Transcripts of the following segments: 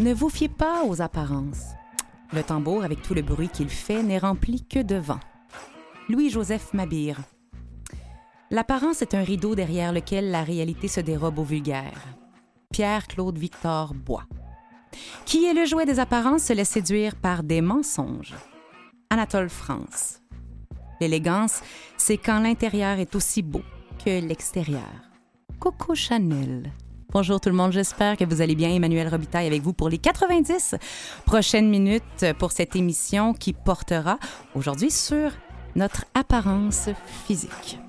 Ne vous fiez pas aux apparences. Le tambour, avec tout le bruit qu'il fait, n'est rempli que de vent. Louis-Joseph Mabire. L'apparence est un rideau derrière lequel la réalité se dérobe au vulgaire. Pierre-Claude Victor Bois. Qui est le jouet des apparences se laisse séduire par des mensonges. Anatole France. L'élégance, c'est quand l'intérieur est aussi beau que l'extérieur. Coco Chanel. Bonjour tout le monde, j'espère que vous allez bien. Emmanuel Robitaille avec vous pour les 90 prochaines minutes pour cette émission qui portera aujourd'hui sur notre apparence physique.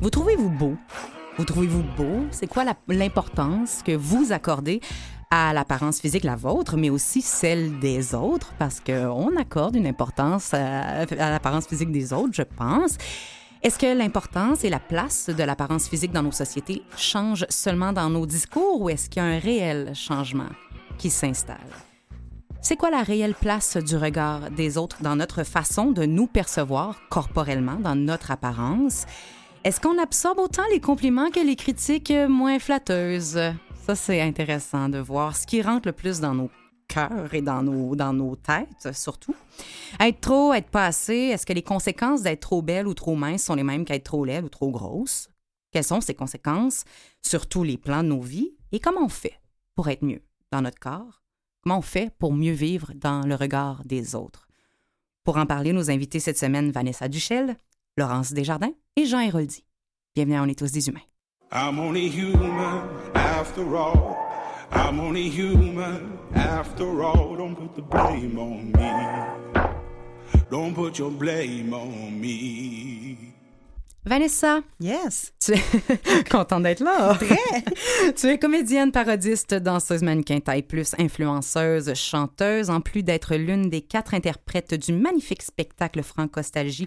Vous trouvez-vous beau? Vous trouvez-vous beau? C'est quoi l'importance que vous accordez à l'apparence physique, la vôtre, mais aussi celle des autres, parce qu'on accorde une importance à, à l'apparence physique des autres, je pense. Est-ce que l'importance et la place de l'apparence physique dans nos sociétés changent seulement dans nos discours ou est-ce qu'il y a un réel changement qui s'installe? C'est quoi la réelle place du regard des autres dans notre façon de nous percevoir corporellement, dans notre apparence? Est-ce qu'on absorbe autant les compliments que les critiques moins flatteuses? Ça, c'est intéressant de voir ce qui rentre le plus dans nos cœurs et dans nos, dans nos têtes, surtout. Être trop, être pas assez, est-ce que les conséquences d'être trop belle ou trop mince sont les mêmes qu'être trop laide ou trop grosse? Quelles sont ces conséquences sur tous les plans de nos vies? Et comment on fait pour être mieux dans notre corps? Comment on fait pour mieux vivre dans le regard des autres? Pour en parler, nos invités cette semaine, Vanessa Duchel, Laurence Desjardins et Jean Héroldi. Bienvenue à On est tous des humains. I'm only human after all. I'm only human after all. Don't put the blame on me. Don't put your blame on me. Vanessa, Yes. tu es contente d'être là. tu es comédienne, parodiste, danseuse mannequin taille plus, influenceuse, chanteuse, en plus d'être l'une des quatre interprètes du magnifique spectacle Francostalgie.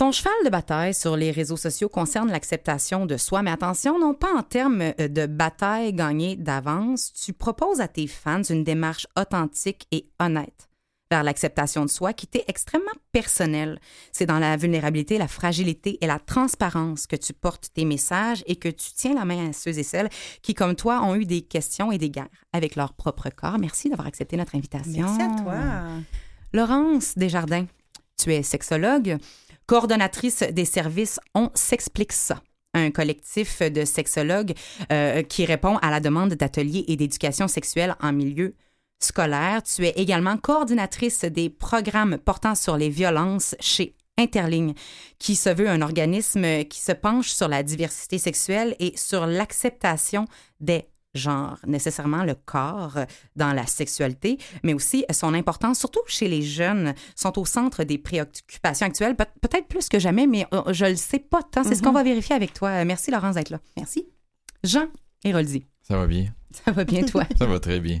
Ton cheval de bataille sur les réseaux sociaux concerne l'acceptation de soi, mais attention, non pas en termes euh, de bataille gagnée d'avance. Tu proposes à tes fans une démarche authentique et honnête vers l'acceptation de soi qui t'est extrêmement personnelle. C'est dans la vulnérabilité, la fragilité et la transparence que tu portes tes messages et que tu tiens la main à ceux et celles qui, comme toi, ont eu des questions et des guerres avec leur propre corps. Merci d'avoir accepté notre invitation. Merci à toi. Laurence Desjardins, tu es sexologue, coordonnatrice des services On s'explique ça un collectif de sexologues euh, qui répond à la demande d'ateliers et d'éducation sexuelle en milieu scolaire. Tu es également coordinatrice des programmes portant sur les violences chez Interligne, qui se veut un organisme qui se penche sur la diversité sexuelle et sur l'acceptation des genres, nécessairement le corps dans la sexualité, mais aussi son importance, surtout chez les jeunes, sont au centre des préoccupations actuelles, Pe- peut-être plus que jamais, mais euh, je le sais pas tant. C'est ce qu'on va vérifier avec toi. Euh, Merci, Laurence, d'être là. Merci. Jean Héroldi, Ça va bien? ça va bien, toi? Ça va très bien.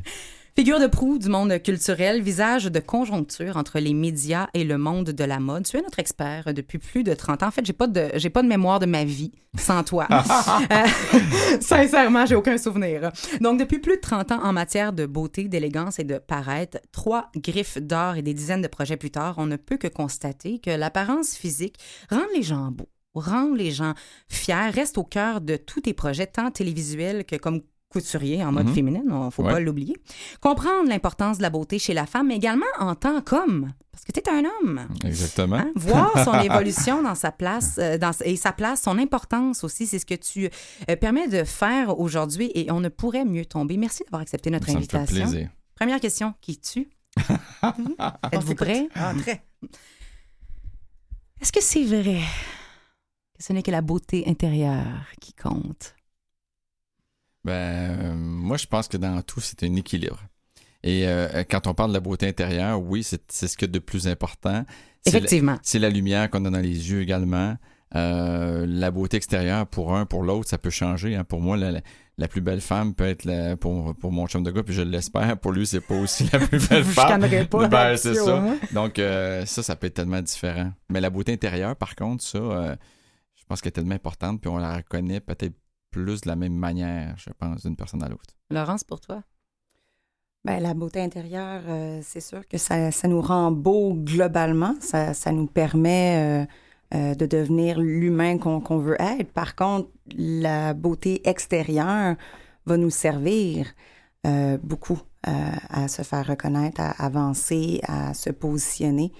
Figure de proue du monde culturel, visage de conjoncture entre les médias et le monde de la mode. Tu es notre expert depuis plus de 30 ans. En fait, j'ai pas de j'ai pas de mémoire de ma vie sans toi. Euh, sincèrement, j'ai aucun souvenir. Donc depuis plus de 30 ans en matière de beauté, d'élégance et de paraître, trois griffes d'or et des dizaines de projets plus tard, on ne peut que constater que l'apparence physique rend les gens beaux, rend les gens fiers, reste au cœur de tous tes projets tant télévisuels que comme couturier en mode Mhm. féminine, il faut Ouais. pas l'oublier. Comprendre l'importance de la beauté chez la femme, mais également en tant qu'homme, parce que tu es un homme. Exactement. Hein? Voir son évolution dans sa place euh, dans, et sa place, son importance aussi, c'est ce que tu euh, permets de faire aujourd'hui et on ne pourrait mieux tomber. Merci d'avoir accepté notre Ça me fait invitation. plaisir. Première question, qui tue? Êtes-vous prêt? Ah, très. Est-ce que c'est vrai que ce n'est que la beauté intérieure qui compte? Ben, euh, moi, je pense que dans tout, c'est un équilibre. Et euh, quand on parle de la beauté intérieure, oui, c'est c'est ce qu'il y a de plus important. C'est la- Effectivement. C'est la lumière qu'on a dans les yeux également. Euh, la beauté extérieure, pour un, pour l'autre, ça peut changer. hein. Pour moi, la, la- la plus belle femme peut être la, pour, pour mon chum de gars, puis je l'espère. Pour lui, c'est pas aussi la plus belle femme. chicanerez pas Ben, là-dessus, c'est ça. Donc, euh, ça, ça peut être tellement différent. Mais la beauté intérieure, par contre, ça, euh, je pense qu'elle est tellement importante, puis on la reconnaît peut-être plus de la même manière, je pense, d'une personne à l'autre. Laurence, pour toi? Ben, la beauté intérieure, euh, c'est sûr que ça, ça nous rend beau globalement. Ça, ça nous permet euh, euh, de devenir l'humain qu'on qu'on veut être. Par contre, la beauté extérieure va nous servir euh, beaucoup euh, à se faire reconnaître, à avancer, à se positionner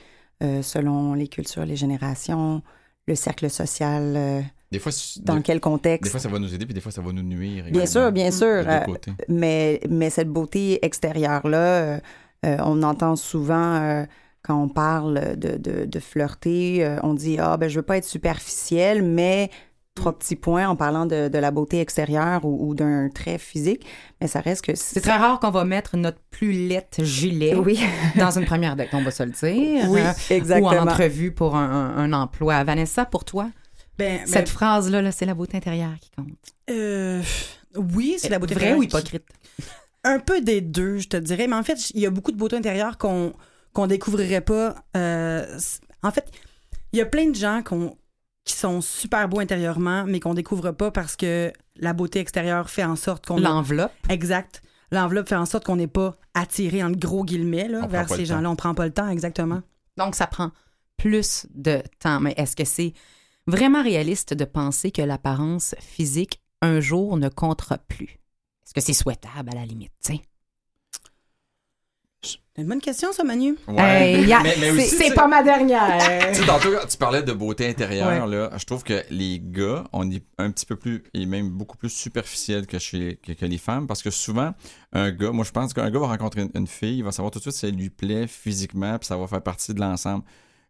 euh, selon les cultures, les générations, le cercle social, euh, Des fois, dans des, quel contexte? des fois, ça va nous aider, puis des fois, ça va nous nuire. Bien sûr, bien sûr. Euh, mais, mais cette beauté extérieure-là, euh, euh, on entend souvent euh, quand on parle de, de, de flirter, euh, on dit Ah, ben, je veux pas être superficielle, mais trois petits points en parlant de, de la beauté extérieure ou, ou d'un trait physique. Mais ça reste que C'est très rare qu'on va mettre notre plus laite gilet Oui, dans une première date, on va se le dire. oui, exactement. Ou en entrevue pour un, un- un emploi. Vanessa, pour toi, Ben, ben, cette phrase-là, là, c'est la beauté intérieure qui compte. euh, oui, c'est la beauté Vrai intérieure ou qui- hypocrite? Un peu des deux, je te dirais. Mais en fait, il y a beaucoup de beauté intérieure qu'on qu'on découvrirait pas. euh, en fait, il y a plein de gens qui sont super beaux intérieurement, mais qu'on découvre pas parce que la beauté extérieure fait en sorte qu'on... a- L'enveloppe. Exact. L'enveloppe fait en sorte qu'on n'est pas attiré, entre gros guillemets, là, vers ces gens-là. On prend pas le temps, exactement. Donc, ça prend plus de temps. Mais est-ce que c'est vraiment réaliste de penser que l'apparence physique, un jour, ne comptera plus? Est-ce que c'est souhaitable à la limite? tu sais? C'est une bonne question, ça, Manu. Hey, mais c'est- pas ma dernière. Tu sais, tantôt, tu parlais de beauté intérieure, là. Je trouve que les gars, on est un petit peu plus, et même beaucoup plus superficiel que, chez, que, que les femmes, parce que souvent, un gars, moi, je pense qu'un gars va rencontrer une, une fille, il va savoir tout de suite si elle lui plaît physiquement, puis ça va faire partie de l'ensemble.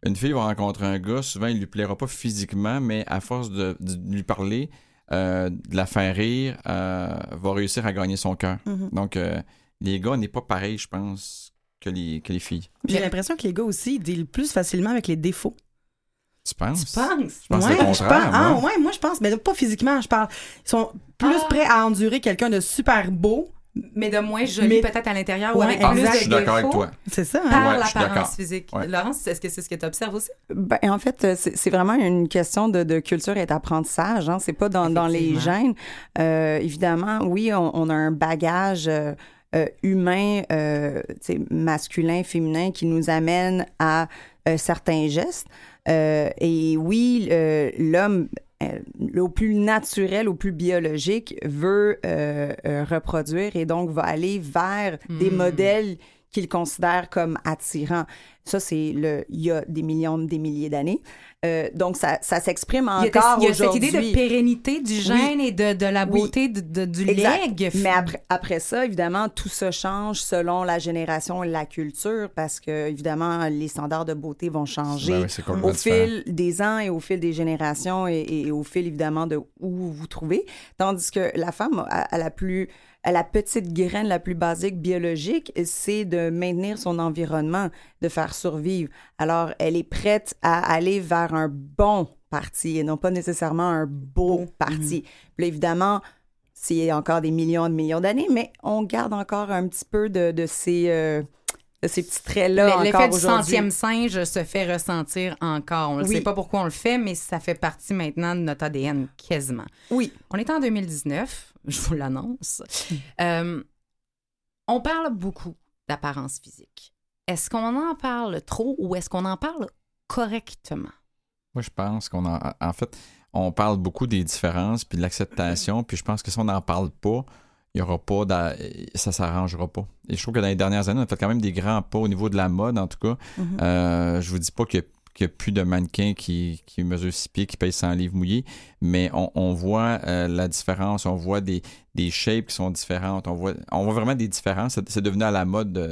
Une fille va rencontrer un gars, souvent, il lui plaira pas physiquement, mais à force de, de lui parler, euh, de la faire rire, euh, va réussir à gagner son cœur. Mhm. Donc, euh, les gars, n'est pas pareil, je pense, que les, que les filles. J'ai l'impression que les gars aussi ils dealent plus facilement avec les défauts. Tu penses? Tu penses? Je pense ouais, le je pense- ah, moi. ouais, moi je pense, mais pas physiquement, je parle. Ils sont plus Ah. prêts à endurer quelqu'un de super beau. Mais de moins joli Mais- peut-être à l'intérieur ou avec exact. plus de Je suis d'accord avec défauts toi. C'est ça, hein? Par Ouais, je suis l'apparence d'accord. physique. Ouais. Laurence, est-ce que c'est ce que tu observes aussi? Ben, en fait, euh, c'est vraiment une question de, de culture et d'apprentissage. Hein. C'est pas dans, dans les gènes. Euh, évidemment, oui, on, on a un bagage euh, euh, humain, euh, tu sais, masculin, féminin, qui nous amène à euh, certains gestes. Euh, et oui, euh, l'homme, au plus naturel, au plus biologique, veut euh, euh, reproduire et donc va aller vers des Hmm. modèles qu'il considère comme attirants. Ça, c'est le, il y a des millions, des milliers d'années. Euh, donc, ça, ça s'exprime a, encore il y a cette aujourd'hui. idée de pérennité du gène et de, de la Oui. beauté de- de- du Exact. leg. Mais après, après ça, évidemment, tout ça change selon la génération et la culture parce que, évidemment, les standards de beauté vont changer Ben oui, au fil des ans et au fil des générations et, et au fil, évidemment, de où vous vous trouvez. Tandis que la femme, à la plus à la petite graine la plus basique biologique, c'est de maintenir son environnement, de faire survivre. Alors, elle est prête à aller vers un bon parti et non pas nécessairement un beau parti. Puis là, évidemment, c'est encore des millions de millions d'années, mais on garde encore un petit peu de, de ces, euh, de ces petits traits-là L'effet du centième singe se fait ressentir encore. On ne Oui. sait pas pourquoi on le fait, mais ça fait partie maintenant de notre ADN quasiment. Oui. On est en 2019, je vous l'annonce. Hmm. Euh, on parle beaucoup d'apparence physique. Est-ce qu'on en parle trop ou est-ce qu'on en parle correctement? Moi, je pense qu'on en, en fait, on parle beaucoup des différences puis de l'acceptation, puis je pense que si on n'en parle pas, il y aura pas, ça s'arrangera pas. Et je trouve que dans les dernières années, on a fait quand même des grands pas au niveau de la mode, en tout cas. Mm-hmm. Euh, je vous dis pas qu'il a qu'il n'y a plus de mannequins qui, qui mesurent 6 pieds, qui payent 100 livres mouillés, mais on, on voit euh, la différence, on voit des, des shapes qui sont différentes, on voit, on voit vraiment des différences. C'est, devenu à la mode de,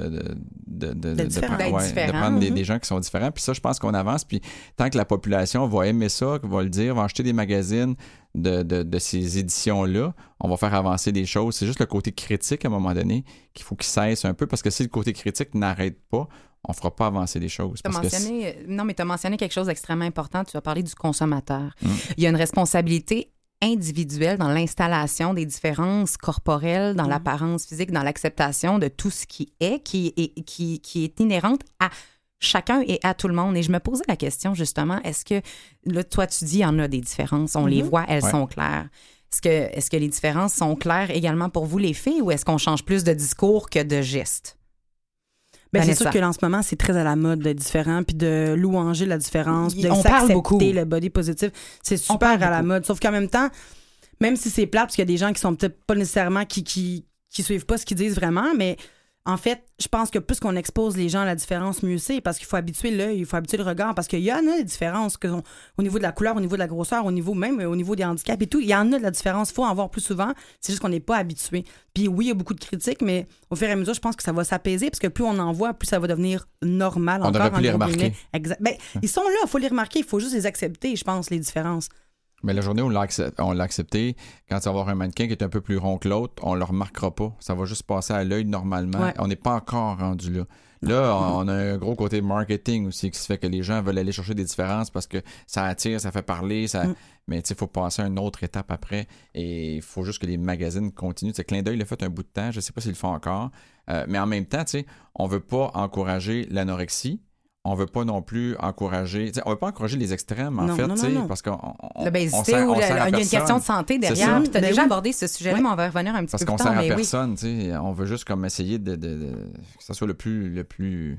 de- de, de, prendre, ouais, de prendre des, mhm. des gens qui sont différents. Puis ça, je pense qu'on avance. Puis tant que la population va aimer ça, va le dire, va acheter des magazines de, de, de ces éditions-là, on va faire avancer les choses. C'est juste le côté critique à un moment donné qu'il faut qu'il cesse un peu parce que si le côté critique n'arrête pas, on fera pas avancer les choses. Parce mentionné, non, mais tu as mentionné quelque chose d'extrêmement important. Tu as parlé du consommateur. Mm. Il y a une responsabilité individuelle dans l'installation des différences corporelles, dans l'apparence physique, dans l'acceptation de tout ce qui est, qui est, qui, qui est inhérente à chacun et à tout le monde. Et je me posais la question, justement, est-ce que, là, toi, tu dis, il y en a des différences, on les voit, elles Ouais. sont claires. Est-ce que, est-ce que les différences sont claires également pour vous, les filles, ou est-ce qu'on change plus de discours que de gestes? Ben, c'est sûr que là, en ce moment, c'est très à la mode d'être différent, puis de louanger la différence, de on parle s'accepter, beaucoup. le body positif. C'est super à la mode. Sauf qu'en même temps, même si c'est plate, parce qu'il y a des gens qui sont peut-être pas nécessairement qui, qui, qui suivent pas ce qu'ils disent vraiment, mais en fait, je pense que plus qu'on expose les gens à la différence, mieux c'est, parce qu'il faut habituer l'œil, il faut habituer le regard, parce qu'il y en a des différences que, au niveau de la couleur, au niveau de la grosseur, au niveau même au niveau des handicaps et tout. Il y en a de la différence. Il faut en voir plus souvent. C'est juste qu'on n'est pas habitué. Puis oui, il y a beaucoup de critiques, mais au fur et à mesure, je pense que ça va s'apaiser, parce que plus on en voit, plus ça va devenir normal. On encore, devrait plus en les remarquer. Exact. Ben, ils sont là, il faut les remarquer, il faut juste les accepter, je pense, les différences. Mais la journée où on l'a accepté, quand ça va avoir un mannequin qui est un peu plus rond que l'autre, on le remarquera pas. Ça va juste passer à l'œil normalement. Ouais. On n'est pas encore rendu là. Là, on a un gros côté marketing aussi qui se fait que les gens veulent aller chercher des différences parce que ça attire, ça fait parler, ça... Mm. mais tu sais, il faut passer à une autre étape après et il faut juste que les magazines continuent. Sais, Clin d'œil l'a fait un bout de temps, je sais pas s'ils le font encore, Euh, mais en même temps, tu sais, on veut pas encourager l'anorexie, on veut pas non plus encourager, on veut pas encourager les extrêmes en Non, fait, non, tu sais, non, non. parce qu'on on- L'obésité sert- ou il y a une question de santé derrière. tu as Ben déjà oui. abordé ce sujet-là, mais on va revenir un petit Parce peu qu'on plus sert à oui. personne, tu sais. On veut juste comme essayer de, de- de- que ça soit le plus, le plus.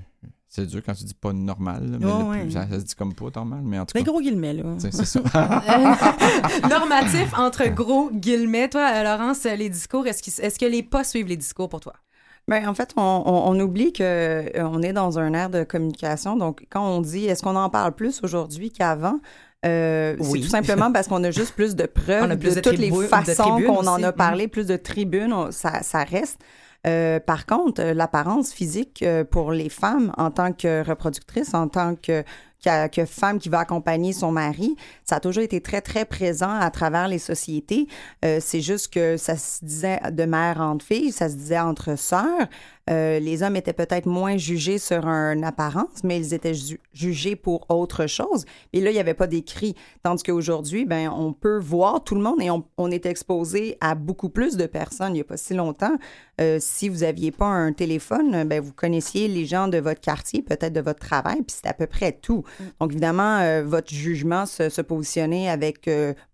C'est dur quand tu dis pas normal, là, mais le ouais. plus- ça, ça se dit comme pas normal, mais en tout Des cas. gros guillemets, là. C'est ça. Normatif entre gros guillemets. Toi, euh, Laurence, les discours, est-ce, qu'ils- est-ce que les pas suivent les discours pour toi? Ben, en fait, on, on- on oublie que euh, on est dans un ère de communication. Donc, quand on dit est-ce qu'on en parle plus aujourd'hui qu'avant, euh, Oui. c'est tout simplement parce qu'on a juste plus de preuves plus de, de toutes les façons qu'on en a parlé, plus de tribunes, on- ça, ça reste. Euh, par contre, euh, l'apparence physique euh, pour les femmes en tant que reproductrice, en tant que, que, que femme qui va accompagner son mari, ça a toujours été très, très présent à travers les sociétés. Euh, c'est juste que ça se disait de mère entre filles, ça se disait entre sœurs. Euh, les hommes étaient peut-être moins jugés sur une apparence, mais ils étaient ju- jugés pour autre chose. Et là, il n'y avait pas d'écrit. Tandis qu'aujourd'hui, ben, on peut voir tout le monde et on, on est exposé à beaucoup plus de personnes. Il n'y a pas si longtemps, euh, si vous n'aviez pas un téléphone, ben, vous connaissiez les gens de votre quartier, peut-être de votre travail, puis c'est à peu près tout. Donc, évidemment, euh, votre jugement se, se positionnait avec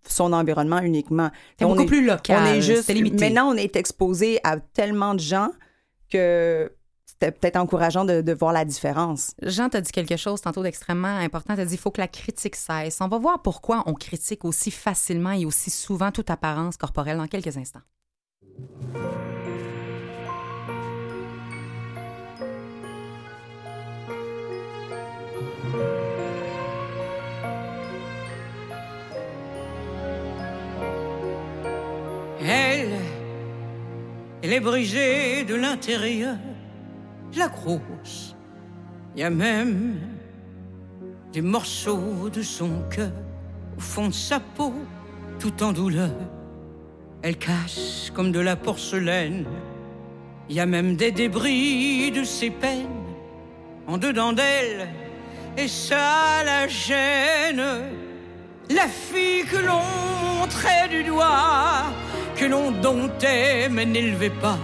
son environnement uniquement. C'est beaucoup est- plus local. on est juste limité. maintenant on est exposé à tellement de gens c'était peut-être encourageant de, de voir la différence. Jean t'a dit quelque chose tantôt d'extrêmement important. T'as dit il faut que la critique cesse. On va voir pourquoi on critique aussi facilement et aussi souvent toute apparence corporelle dans quelques instants. Elle est brisée de l'intérieur, la grosse. Il y a même des morceaux de son cœur au fond de sa peau, tout en douleur. Elle casse comme de la porcelaine. Il y a même des débris de ses peines en dedans d'elle, et ça la gêne. La fille que l'on trait du doigt, que l'on domptait mais n'élevait pas,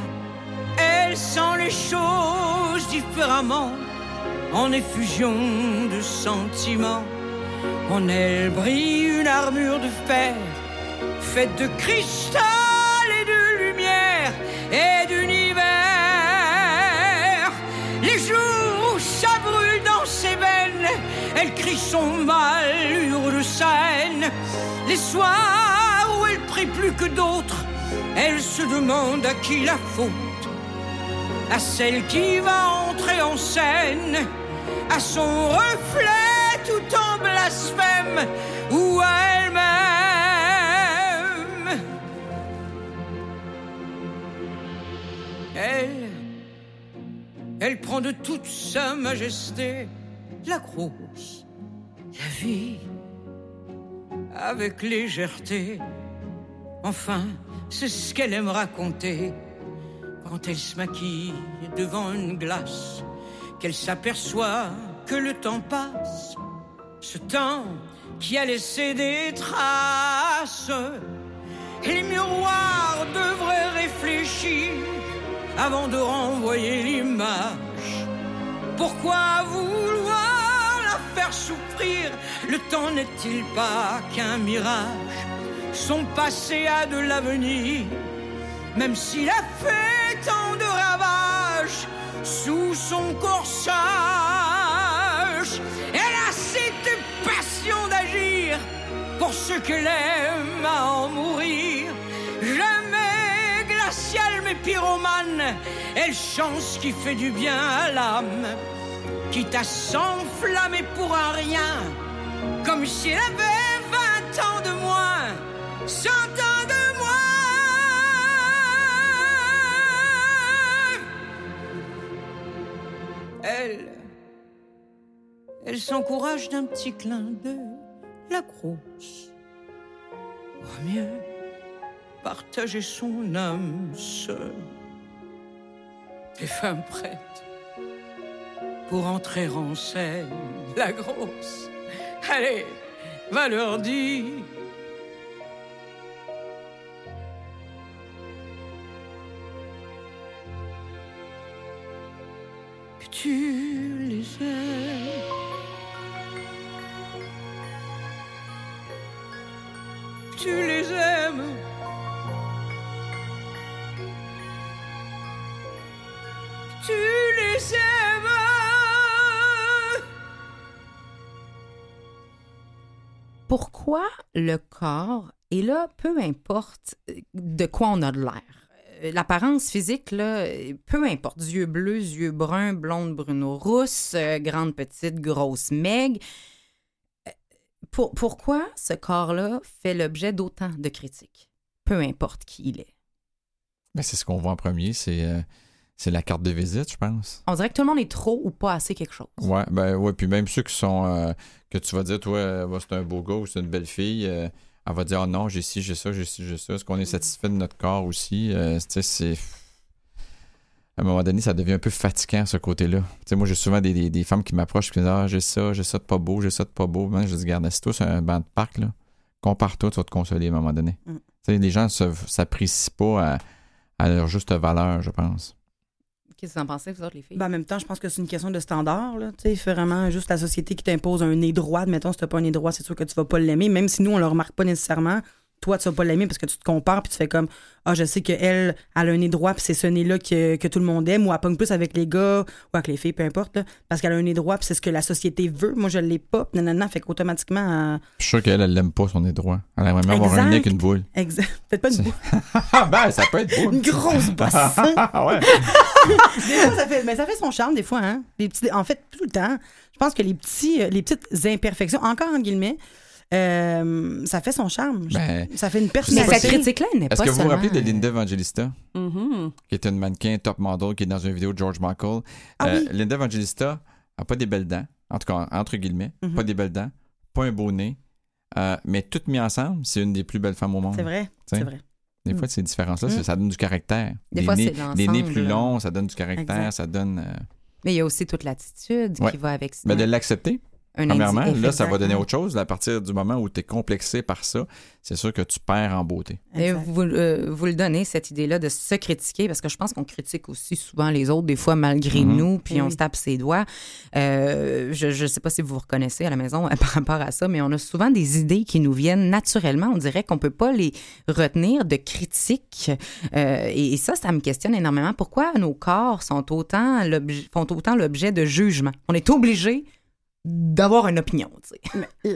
elle sent les choses différemment, en effusion de sentiments. En elle brille une armure de fer, faite de cristal et de lumière et d'univers. Les jours où ça brûle dans ses veines, elle crie son mal, hurle sa haine. Les soirs plus que d'autres, elle se demande à qui la faute. À celle qui va entrer en scène, à son reflet tout en blasphème, ou à elle-même. Elle, Elle prend de toute sa majesté la grosse, la vie, avec légèreté. Enfin, c'est ce qu'elle aime raconter quand elle se maquille devant une glace, qu'elle s'aperçoit que le temps passe, ce temps qui a laissé des traces. Les miroirs devraient réfléchir avant de renvoyer l'image. Pourquoi vouloir la faire souffrir? Le temps n'est-il pas qu'un mirage? Son passé a de l'avenir, même s'il a fait tant de ravages sous son corsage. Elle a cette passion d'agir pour ce qu'elle aime à en mourir. Jamais glaciale mais pyromane, elle chance qui fait du bien à l'âme. Quitte à s'enflammer pour un rien, comme si elle avait vingt ans de moins, cent ans de moins. Elle, s'encourage d'un petit clin d'œil, la grosse. Vaut mieux partager son âme seule. Des femmes prêtes pour entrer en scène, la grosse. Allez, va leur dire. Tu les aimes. Tu les aimes. Tu les aimes. Pourquoi le corps, et là, peu importe euh, de quoi on a de l'air, l'apparence physique, là, euh, peu importe, yeux bleus, yeux bruns, blonde, brune ou rousse, euh, grande, petite, grosse, maigre, euh, pour- pourquoi ce corps-là fait l'objet d'autant de critiques? Peu importe qui il est. Ben, c'est ce qu'on voit en premier, c'est euh, c'est la carte de visite, je pense. On dirait que tout le monde est trop ou pas assez quelque chose. Ouais, ben ouais, puis même ceux qui sont euh, que tu vas dire, toi, euh, bah, c'est un beau gars ou c'est une belle fille, euh, elle va dire, oh non, j'ai ci, j'ai ça, j'ai ci, j'ai ça. Est-ce qu'on est satisfait de notre corps aussi? Euh, tu sais, c'est. À un moment donné, ça devient un peu fatigant, ce côté-là. Tu sais, moi, j'ai souvent des, des- des femmes qui m'approchent qui me disent, ah, j'ai ça, j'ai ça de pas beau, j'ai ça de pas beau. Ben, je dis, regarde, assis-toi sur un banc de parc, là. Compare-toi, tu vas te consoler à un moment donné. Mm. Tu sais, les gens ne s'apprécient pas à, à leur juste valeur, je pense. Qu'est-ce que vous en pensez, vous autres, les filles? Ben, en même temps, je pense que c'est une question de standard. Là. C'est vraiment juste la société qui t'impose un nez droit. Mettons, si tu pas un nez droit, c'est sûr que tu vas pas l'aimer. Même si nous, on le remarque pas nécessairement, toi, tu vas pas l'aimer parce que tu te compares puis tu fais comme Ah, je sais qu'elle, elle a un nez droit puis c'est ce nez-là que, que tout le monde aime ou elle pogne plus avec les gars ou avec les filles, peu importe. là, parce qu'elle a un nez droit puis c'est ce que la société veut. Moi, je l'ai pas. Puis nanana, fait qu'automatiquement. Je suis sûr qu'elle, elle l'aime pas son nez droit. Elle aimerait bien avoir un nez avec une boule. Exact. Peut-être pas une, boule, Ah ben, ça peut être beau. une grosse bosse. Ah ouais. Des fois, ça fait, mais ça fait son charme, des fois. Hein? Les petits, en fait, tout le temps. Je pense que les, petits, euh, les petites imperfections, encore en guillemets, euh, ça fait son charme. Ben, ça fait une Mais personnalité. cette critique-là, elle n'est pas Est-ce que vous vous rappelez de Linda Evangelista, Mhm. qui est une mannequin top model, qui est dans une vidéo de George Michael? Ah Euh, oui. Linda Evangelista a pas des belles dents, en tout cas, entre guillemets, Mhm. pas des belles dents, pas un beau nez, euh, mais toutes mises ensemble, c'est une des plus belles femmes au monde. C'est vrai, T'sais. c'est vrai. Des Mm. fois, ces différences-là, Mm. ça donne du caractère. Des Des fois, nez, c'est des nez plus longs, ça donne du caractère, Exact. ça donne... euh, Mais il y a aussi toute l'attitude Ouais. qui va avec ça. ben, de l'accepter, Un premièrement. Là, ça va donner autre chose. À partir du moment où tu es complexé par ça, c'est sûr que tu perds en beauté. Et vous, euh, vous le donnez, cette idée-là de se critiquer, parce que je pense qu'on critique aussi souvent les autres, des fois malgré Mhm. nous, puis Eh on oui. se tape ses doigts. Euh, je ne sais pas si vous vous reconnaissez à la maison par rapport à ça, mais on a souvent des idées qui nous viennent naturellement. On dirait qu'on peut pas les retenir de critiques. Euh, et, et ça, ça me questionne énormément. Pourquoi nos corps sont autant font autant l'objet de jugement? On est obligé d'avoir une opinion.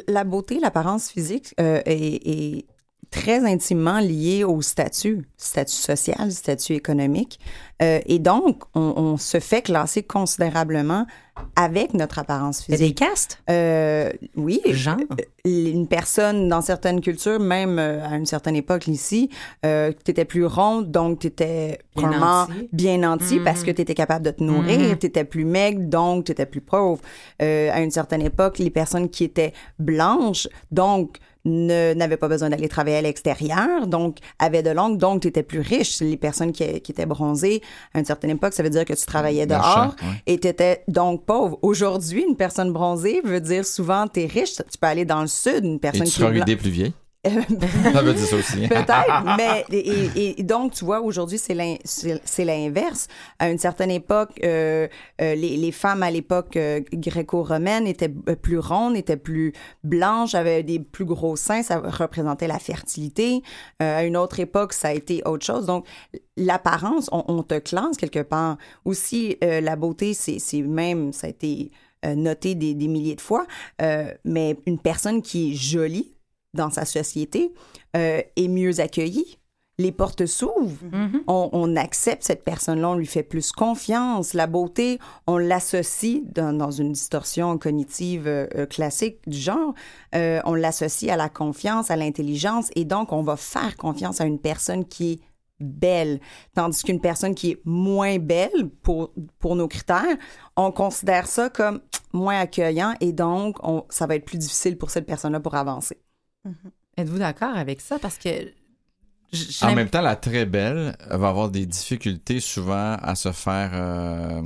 La beauté, l'apparence physique euh, est, est très intimement liée au statut, statut social, statut économique. Euh, et donc, on, on se fait classer considérablement avec notre apparence physique. des castes? Euh, oui. Genre? Une personne dans certaines cultures, même euh, à une certaine époque ici, euh, tu étais plus ronde, donc tu étais Bien probablement nanti. bien nanti parce que tu étais capable de te nourrir, Mhm. tu étais plus maigre, donc tu étais plus pauvre. Euh, à une certaine époque, les personnes qui étaient blanches, donc n'avaient pas besoin d'aller travailler à l'extérieur, donc avaient de l'ongle, donc tu étais plus riche. Les personnes qui, qui étaient bronzées, à une certaine époque, ça veut dire que tu travaillais dehors champ, ouais. et tu étais donc pauvre. Aujourd'hui, une personne bronzée veut dire souvent tu es riche, tu peux aller dans le sud, une Et personne tu qui seras est idée plus vieille. Ça veut dire ça aussi. Peut-être, mais et, donc tu vois aujourd'hui c'est l'in- c'est c'est l'inverse. À une certaine époque, euh, euh, les, femmes à l'époque euh, gréco-romaine étaient euh, plus rondes, étaient plus blanches, avaient des plus gros seins, ça représentait la fertilité. À une autre époque, ça a été autre chose. Donc l'apparence, on, te classe quelque part. Aussi, la beauté, c'est même ça a été noté des, milliers de fois, mais une personne qui est jolie dans sa société euh, est mieux accueillie. Les portes s'ouvrent. Mhm. On, on accepte cette personne-là, on lui fait plus confiance. La beauté, on l'associe dans, dans une distorsion cognitive euh, euh, classique du genre, euh, on l'associe à la confiance, à l'intelligence, et donc on va faire confiance à une personne qui est belle, tandis qu'une personne qui est moins belle pour, pour nos critères, on considère ça comme moins accueillant et donc on, ça va être plus difficile pour cette personne-là pour avancer. Êtes-vous d'accord avec ça? Parce que. En même temps, la très belle va avoir des difficultés souvent à se faire. euh,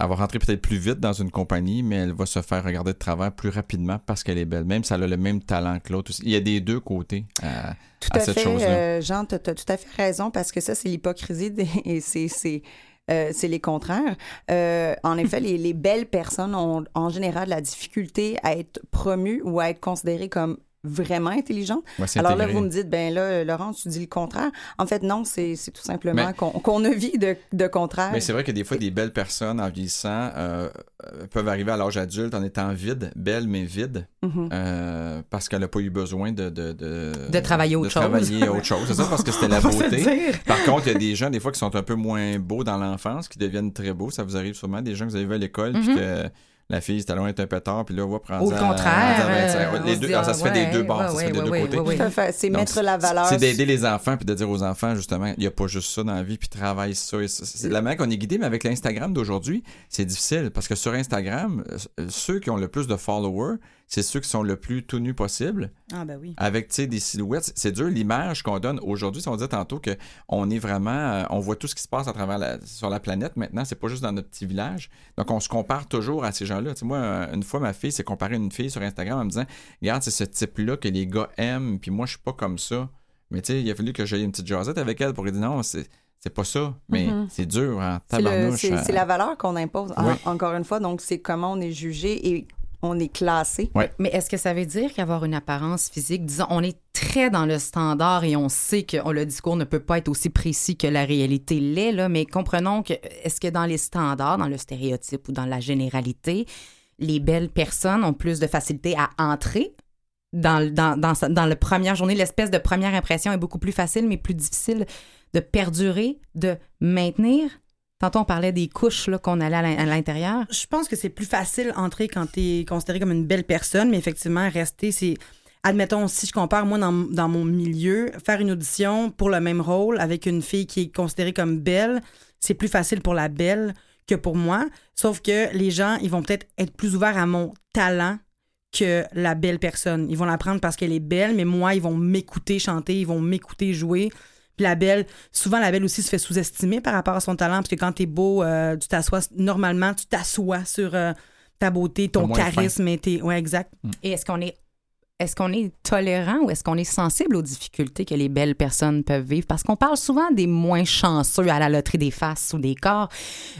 elle va rentrer peut-être plus vite dans une compagnie, mais elle va se faire regarder de travers plus rapidement parce qu'elle est belle, même si elle a le même talent que l'autre. Il y a des deux côtés à, Tout à à, cette fait, chose-là. euh, Jean, tu as, tout à fait raison parce que ça, c'est l'hypocrisie des- et c'est. c'est euh, c'est les contraires. Euh, en effet, les, les belles personnes ont en général la difficulté à être promues ou à être considérées comme vraiment. Ouais, c'est Alors là, vous me dites, ben là, Laurence, tu dis le contraire. En fait, non, c'est tout simplement qu'on qu'on a vie de, de contraire. Mais c'est vrai que des fois, des belles personnes en vieillissant euh, euh, peuvent arriver à l'âge adulte en étant vide, belle mais vide, Mhm. euh, parce qu'elle n'a pas eu besoin de... De, de, De travailler autre de chose. travailler autre chose. C'est ça, parce que c'était la beauté. Par contre, il y a des gens, des fois, qui sont un peu moins beaux dans l'enfance, qui deviennent très beaux. Ça vous arrive sûrement. Des gens que vous avez vus à l'école, puis Mhm. que la fille, c'était loin d'être un pétard, puis là, on va prendre Au ça contraire. 25. euh, Les on deux- se ça fait des ouais, deux bords, ça se ouais, fait des ouais, deux ouais, côtés. C'est mettre la valeur. C'est d'aider les enfants, puis de dire aux enfants, justement, il n'y a pas juste ça dans la vie, puis travaille ça. et ça. C'est la manière qu'on est guidé, mais avec l'Instagram d'aujourd'hui, c'est difficile, parce que sur Instagram, euh, ceux qui ont le plus de followers, c'est ceux qui sont le plus tout nus possible Ah, ben oui. avec tu sais, des silhouettes. C'est dur l'image qu'on donne aujourd'hui. Si on disait tantôt que on est vraiment, euh, on voit tout ce qui se passe à travers la, sur la planète maintenant. C'est pas juste dans notre petit village. Donc on se compare toujours à ces gens-là. Tu sais, moi, une fois ma fille s'est comparée à une fille sur Instagram en me disant, regarde, c'est ce type-là que les gars aiment, puis moi je suis pas comme ça. Mais tu sais, il a fallu que j'aille une petite jasette avec elle pour lui dire non, c'est c'est pas ça. Mais Mhm. c'est dur en le- tabarnouche. C'est euh, la valeur qu'on impose. En- encore une fois, donc c'est comment on est jugé et on est classé. Mais est-ce que ça veut dire qu'avoir une apparence physique, disons, on est très dans le standard et on sait que oh, le discours ne peut pas être aussi précis que la réalité l'est, là, mais comprenons que est-ce que dans les standards, dans le stéréotype ou dans la généralité, les belles personnes ont plus de facilité à entrer dans, dans, dans, dans la première journée, l'espèce de première impression est beaucoup plus facile, mais plus difficile de perdurer, de maintenir. Tantôt, on parlait des couches qu'on allait à l'intérieur. Je pense que c'est plus facile entrer quand tu es considéré comme une belle personne, mais effectivement, rester, c'est. Admettons, si je compare, moi, dans, dans mon milieu, faire une audition pour le même rôle avec une fille qui est considérée comme belle, c'est plus facile pour la belle que pour moi. Sauf que les gens, ils vont peut-être être plus ouverts à mon talent que la belle personne. Ils vont la prendre parce qu'elle est belle, mais moi, ils vont m'écouter chanter, ils vont m'écouter jouer. Puis la belle, souvent la belle aussi se fait sous-estimer par rapport à son talent, parce que quand t'es beau, euh, tu t'assois, normalement, tu t'assois sur euh, ta beauté, ton charisme et tes... Ouais, exact. Et est-ce qu'on est est-ce qu'on est tolérant ou est-ce qu'on est sensible aux difficultés que les belles personnes peuvent vivre? Parce qu'on parle souvent des moins chanceux à la loterie des faces ou des corps,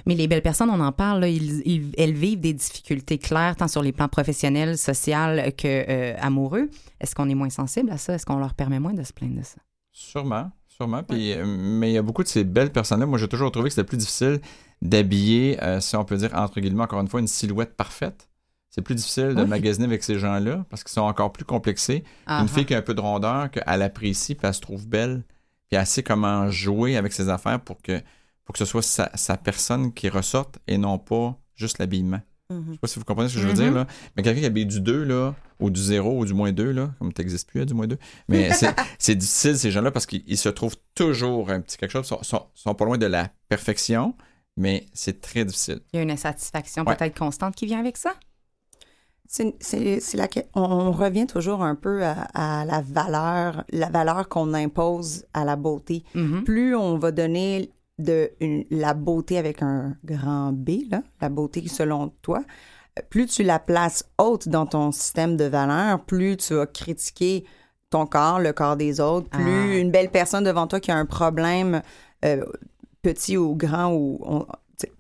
mais les belles personnes, on en parle, là, ils- ils- elles vivent des difficultés claires, tant sur les plans professionnels, social que euh, amoureux. Est-ce qu'on est moins sensible à ça? Est-ce qu'on leur permet moins de se plaindre de ça? Sûrement, sûrement. Puis, euh, mais il y a beaucoup de ces belles personnes-là. Moi, j'ai toujours trouvé que c'était plus difficile d'habiller, euh, si on peut dire, entre guillemets, encore une fois, une silhouette parfaite. C'est plus difficile de Oui. magasiner avec ces gens-là parce qu'ils sont encore plus complexés. Ah, Une fille qui a un peu de rondeur, qu'elle apprécie, puis elle se trouve belle, puis elle sait comment jouer avec ses affaires pour que faut que ce soit sa, sa personne qui ressorte et non pas juste l'habillement. Je sais pas si vous comprenez ce que je veux dire, là. Mais quelqu'un qui habille du 2, là, ou du 0, ou du moins 2, là, comme tu n'existes plus, hein, du moins 2. Mais c'est- c'est difficile, ces gens-là, parce qu'ils ils se trouvent toujours un petit quelque chose. Ils sont, sont, sont pas loin de la perfection, mais c'est très difficile. Il y a une insatisfaction Ouais. peut-être constante qui vient avec ça? C'est, c'est, c'est la on, on revient toujours un peu à, à la valeur, la valeur qu'on impose à la beauté. Mhm. Plus on va donner de une- la beauté avec un grand B, là, la beauté selon toi, plus tu la places haute dans ton système de valeurs, plus tu vas critiquer ton corps, le corps des autres, plus Ah. une belle personne devant toi qui a un problème euh, petit ou grand ou on-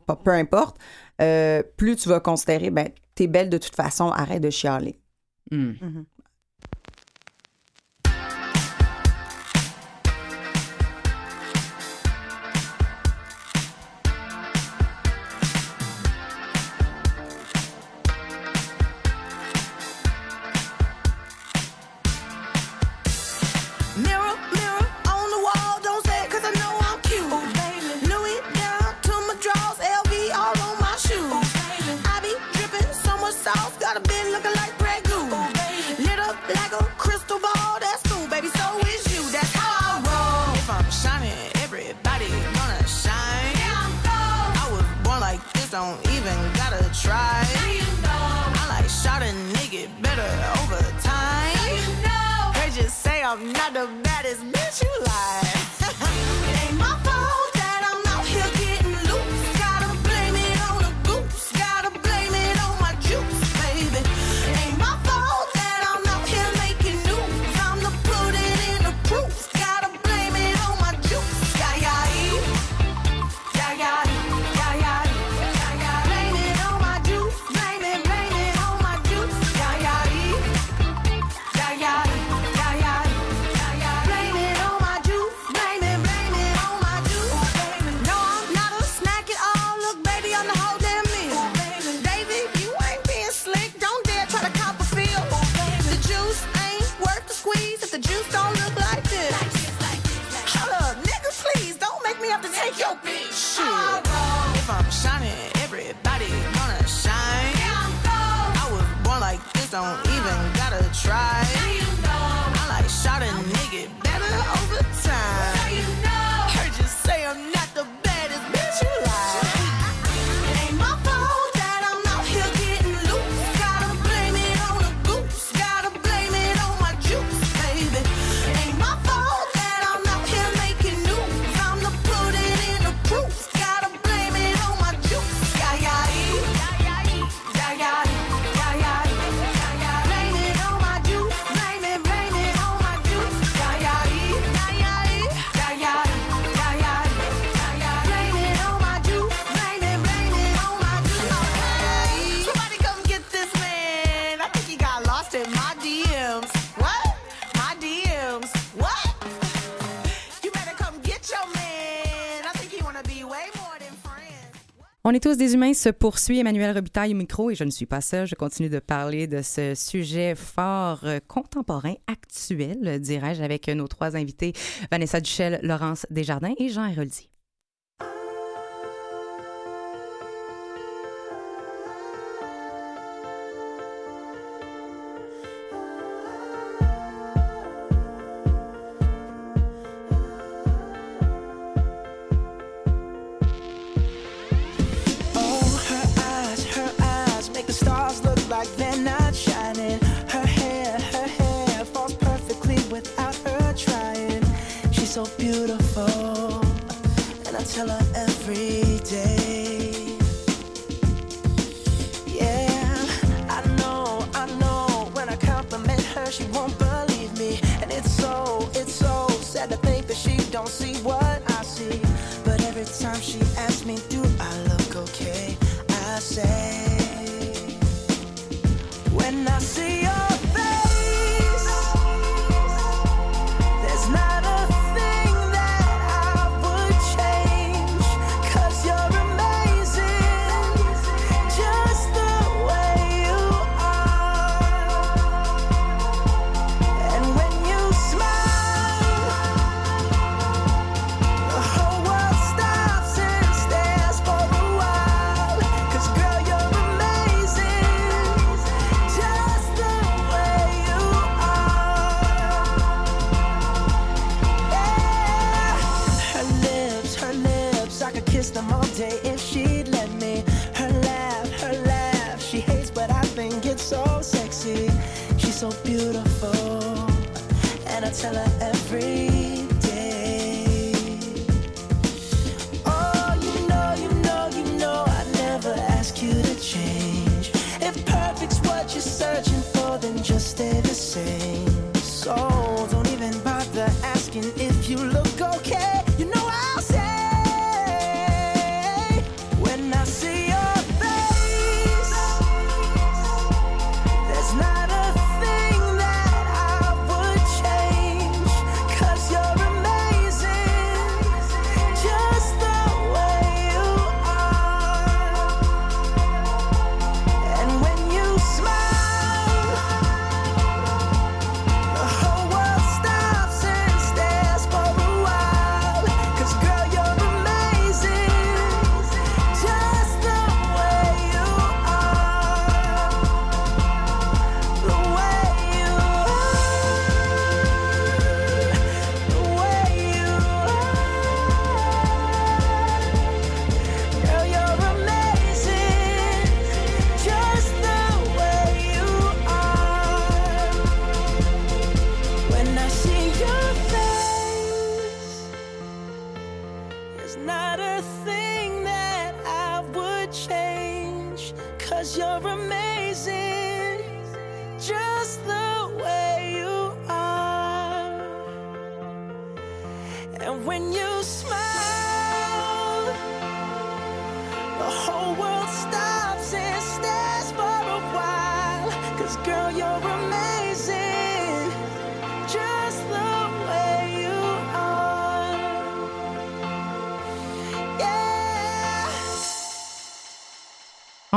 pas- peu importe, euh, plus tu vas considérer, ben, t'es belle de toute façon, arrête de chialer. Mm. Mirror, got a bit looking like Grey Goose. Lit up like a crystal ball, that's cool, baby. So is you, that's how I roll. If I'm shining, everybody gonna shine. I was born like this, don't even gotta try. Now you know. I like shot a nigga better over time. Now you know. They just say I'm not the baddest bitch you like. On est tous des humains se poursuit. Emmanuel Robitaille au micro et je ne suis pas seule. Je continue de parler de ce sujet fort euh, contemporain, actuel, dirais-je, avec nos trois invités, Vanessa Duchel, Laurence Desjardins et Jean Héroldi. So beautiful, and I tell her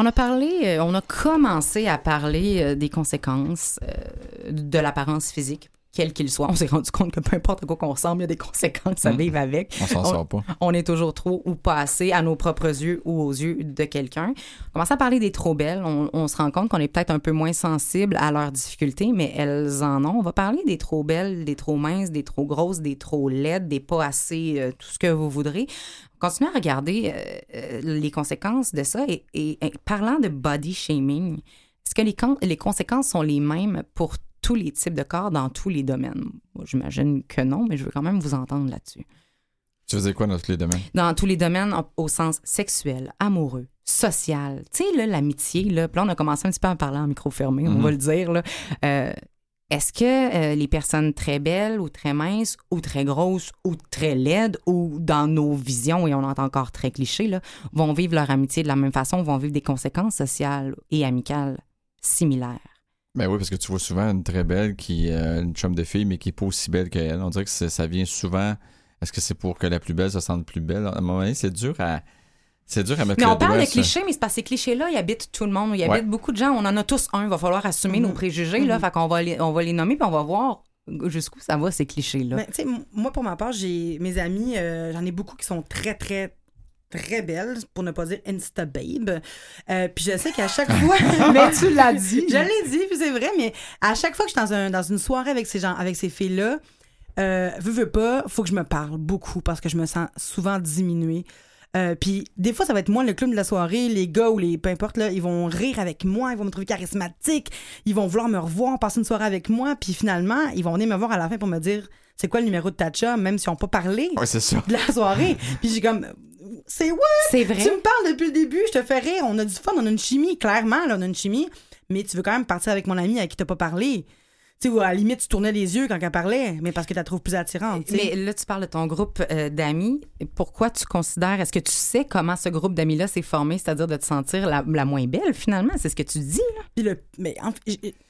On a parlé, euh, on a commencé à parler euh, des conséquences euh, de l'apparence physique, quel qu'il soit. On s'est rendu compte que peu importe à quoi qu'on ressemble, il y a des conséquences à Mm. vivre avec. On s'en sort pas. On est toujours trop ou pas assez à nos propres yeux ou aux yeux de quelqu'un. On commence à parler des trop belles. On, on se rend compte qu'on est peut-être un peu moins sensible à leurs difficultés, mais elles en ont. On va parler des trop belles, des trop minces, des trop grosses, des trop laides, des pas assez, euh, tout ce que vous voudrez. Continuez à regarder euh, euh, les conséquences de ça et, et- et parlant de body shaming, est-ce que les, les conséquences sont les mêmes pour tous les types de corps dans tous les domaines? J'imagine que non, mais je veux quand même vous entendre là-dessus Tu faisais quoi dans tous les domaines? dans tous les domaines au sens sexuel, amoureux, social. Tu sais, là, l'amitié, là, là, on a commencé un petit peu à en parler en micro fermé, on Mhm. va le dire, là. Euh, est-ce que euh, les personnes très belles ou très minces ou très grosses ou très laides ou dans nos visions, et on entend encore très cliché, là, vont vivre leur amitié de la même façon, vont vivre des conséquences sociales et amicales similaires? Ben oui, parce que tu vois souvent une très belle qui euh, une chum de fille, mais qui est pas aussi belle qu'elle. On dirait que ça vient souvent. Est-ce que c'est pour que la plus belle se sente plus belle? À un moment donné, c'est dur à. C'est dur à mettre Mais on parle de clichés, mais c'est parce que ces clichés-là, ils habitent tout le monde. Il habite Ouais. beaucoup de gens. On en a tous un. Il va falloir assumer nos préjugés. Là, fait qu'on va les, on va les nommer puis on va voir jusqu'où ça va, ces clichés-là. Mais tu sais, m- moi, pour ma part, j'ai mes amis, euh, j'en ai beaucoup qui sont très, très, très belles, pour ne pas dire Insta Babe. Euh, puis je sais qu'à chaque fois. Mais tu l'as dit. Je l'ai dit, puis c'est vrai, mais à chaque fois que je suis dans, un- dans une soirée avec ces gens, avec ces filles-là, euh, veux, veux pas, faut que je me parle beaucoup parce que je me sens souvent diminuée. Euh, puis des fois, ça va être moi le clown de la soirée, les gars ou les peu importe, là, ils vont rire avec moi, ils vont me trouver charismatique, ils vont vouloir me revoir, passer une soirée avec moi, puis finalement, ils vont venir me voir à la fin pour me dire c'est quoi le numéro de ta chum, même si on n'a pas parlé Ouais, de la soirée. puis j'ai comme c'est ouais, C'est vrai. tu me parles depuis le début, je te fais rire, on a du fun, on a une chimie, clairement, là, on a une chimie, mais tu veux quand même partir avec mon ami avec qui t'as pas parlé. Tu sais, ou à la limite, tu tournais les yeux quand elle parlait, mais parce que tu la trouves plus attirante. Mais là, tu parles de ton groupe euh, d'amis. Pourquoi tu considères, est-ce que tu sais comment ce groupe d'amis-là s'est formé, c'est-à-dire de te sentir la, la moins belle, finalement? C'est ce que tu dis, là? Puis le- mais, en-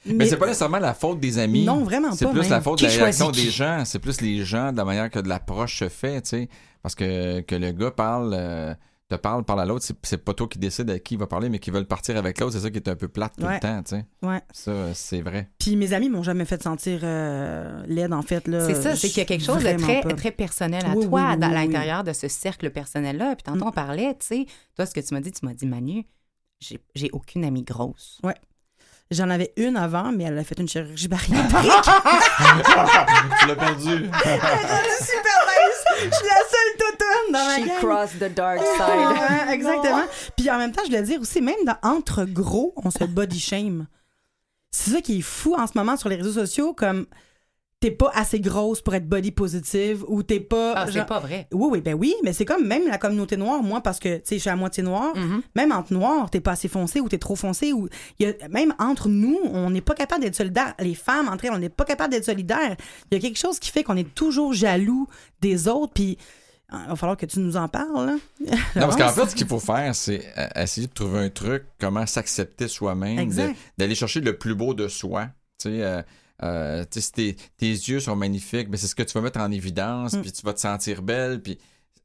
Mais, c'est pas nécessairement la faute des amis. Non, vraiment C'est pas, plus même. la faute Qui de la réaction qui? des gens. C'est plus les gens, de la manière que de l'approche se fait, tu sais. Parce que, que le gars parle, euh, te parle, parle à l'autre, c'est, c'est pas toi qui décide à qui il va parler, mais qui veulent partir avec l'autre. C'est ça qui est un peu plate tout Ouais. le temps, tu sais. Ouais. Ça, c'est vrai. Puis mes amis m'ont jamais fait sentir euh, laide, en fait. Là. C'est ça, c'est qu'il y a quelque chose de très, pas. très personnel à Oui, toi, oui, oui, l'intérieur de ce cercle personnel-là. Puis tantôt, on parlait, tu sais, toi, ce que tu m'as dit, tu m'as dit, Manu, j'ai j'ai aucune amie grosse. J'en avais une avant, mais elle a fait une chirurgie bariatrique. tu l'as perdu. super nice! Je suis la seule toutoune dans ma She gang. crossed the dark Ouais, side. exactement. Puis en même temps, je voulais dire aussi, même dans, entre gros, on se body shame. C'est ça qui est fou en ce moment sur les réseaux sociaux, comme t'es pas assez grosse pour être body positive ou t'es pas. Ah, c'est pas vrai. Oui, oui, ben oui, mais c'est comme même la communauté noire, moi, parce que, tu sais, je suis à moitié noire, Mhm. même entre noirs, t'es pas assez foncé ou t'es trop foncé, ou il y a, même entre nous, on n'est pas capable d'être solidaires. Les femmes, entre elles, on n'est pas capable d'être solidaires. Il y a quelque chose qui fait qu'on est toujours jaloux des autres, puis euh, il va falloir que tu nous en parles, là. Non, parce qu'en fait, ce qu'il faut faire, c'est euh, essayer de trouver un truc, comment s'accepter soi-même, d'aller chercher le plus beau de soi. Tu sais, euh, euh, si tes, tes yeux sont magnifiques, ben c'est ce que tu vas mettre en évidence, Mm. puis tu vas te sentir belle, puis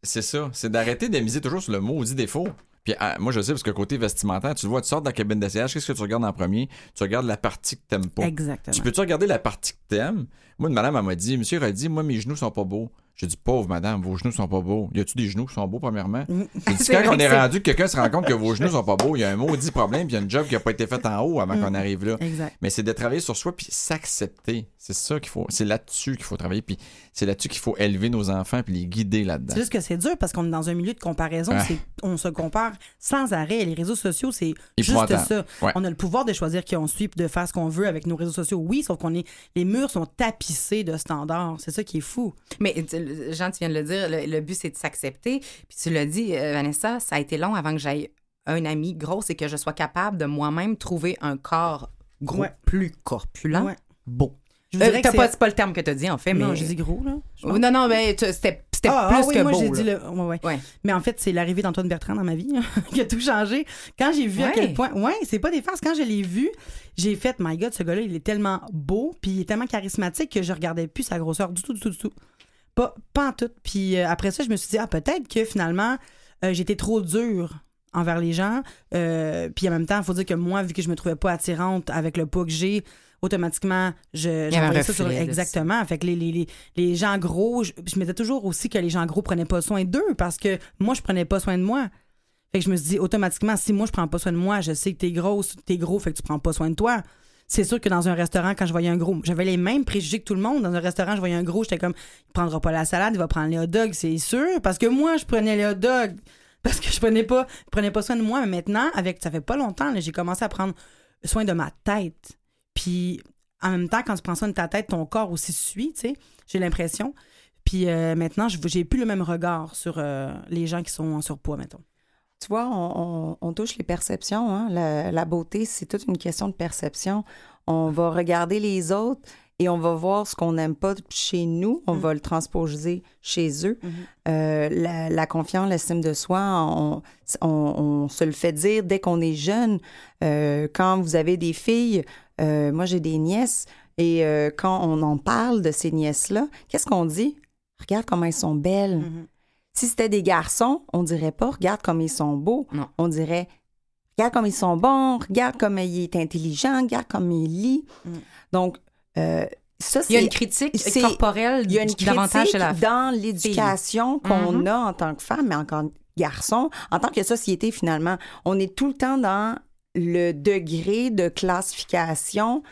c'est ça. C'est d'arrêter de miser toujours sur le maudit défaut. Puis ah, moi, je sais, parce que côté vestimentaire, tu le vois, tu sors de la cabine d'essayage, qu'est-ce que tu regardes en premier? Tu regardes la partie que t'aimes pas. Exactement. Tu peux-tu regarder la partie que t'aimes? Moi, une madame, elle m'a dit, monsieur, elle a dit, moi, mes genoux sont pas beaux. J'ai dit, pauvre madame, vos genoux sont pas beaux. Y a-tu des genoux qui sont beaux, premièrement? J'ai dit, C'est quand on est rendu que quelqu'un se rend compte que vos genoux sont pas beaux, il y a un maudit problème, puis il y a une job qui a pas été faite en haut avant qu'on arrive là. Exact. Mais c'est de travailler sur soi puis s'accepter. C'est ça qu'il faut. C'est là-dessus qu'il faut travailler. Puis c'est là-dessus qu'il faut élever nos enfants puis les guider là-dedans. C'est juste que c'est dur parce qu'on est dans un milieu de comparaison. Ouais. c'est- On se compare sans arrêt. Les réseaux sociaux, c'est juste ça. Ouais. On a le pouvoir de choisir qui on suit de faire ce qu'on veut avec nos réseaux sociaux. Oui, sauf qu'on est. Les murs sont tapissés de standards. C'est ça qui est fou. Mais Jean, tu viens de le dire, le, le but, c'est de s'accepter. Puis tu l'as dit, euh, Vanessa, ça a été long avant que j'aille un ami gros et que je sois capable de moi-même trouver un corps gros, Ouais. plus corpulent, Ouais. beau. Euh, t'as pas, c'est- pas le terme que tu as dit, en fait, mais... Non, j'ai dit gros, là. Oh, Non, non, mais c'était c'était Ah, plus ah oui, que moi, beau. j'ai dit le. ouais, ouais. Ouais. Mais en fait, c'est l'arrivée d'Antoine Bertrand dans ma vie qui a tout changé. Quand j'ai vu à quel point. Ouais, c'est pas des farces. Quand je l'ai vu, j'ai fait, my God, ce gars-là, il est tellement beau, puis il est tellement charismatique que je regardais plus sa grosseur du tout, du tout, du tout. Pas, pas en tout. Puis euh, après ça, je me suis dit, ah, peut-être que finalement, euh, j'étais trop dure envers les gens. Euh, puis en même temps, il faut dire que moi, vu que je me trouvais pas attirante avec le poids que j'ai, automatiquement, je, j'envoyais ça sur-. Exactement. Fait que les, les, les, les gens gros, je, je me disais toujours aussi que les gens gros prenaient pas soin d'eux parce que moi, je prenais pas soin de moi. Fait que je me suis dit, automatiquement, si moi, je prends pas soin de moi, je sais que t'es grosse, t'es gros, fait que tu prends pas soin de toi. C'est sûr que dans un restaurant, quand je voyais un gros, j'avais les mêmes préjugés que tout le monde. Dans un restaurant, je voyais un gros, j'étais comme, il prendra pas la salade, il va prendre les hot dogs, c'est sûr. Parce que moi, je prenais les hot dogs. Parce que je prenais pas, je prenais pas soin de moi. Mais maintenant, avec, ça fait pas longtemps, là, j'ai commencé à prendre soin de ma tête. Puis, en même temps, quand tu prends soin de ta tête, ton corps aussi suit, tu sais. J'ai l'impression. Puis euh, maintenant, je- j'ai plus le même regard sur euh, les gens qui sont en surpoids, mettons. Tu vois, on, on- on touche les perceptions. hein. La, la beauté, c'est toute une question de perception. On va regarder les autres et on va voir ce qu'on n'aime pas chez nous. On Mm. va le transposer chez eux. Mhm. Euh, la, la confiance, l'estime de soi, on, on- on se le fait dire dès qu'on est jeune. Euh, quand vous avez des filles, euh, moi j'ai des nièces, et euh, quand on en parle de ces nièces-là, qu'est-ce qu'on dit? Regarde comment elles sont belles. Mhm. Si c'était des garçons, on dirait pas regarde comme ils sont beaux. Non. On dirait regarde comme ils sont bons, regarde comme il est intelligent, regarde comme il lit. Mm. Donc, euh, ça, Il y a c'est. une critique corporelle Il y a une critique chez la dans l'éducation qu'on Mhm. a en tant que femme, mais encore garçon, en tant que société finalement. On est tout le temps dans le degré de classification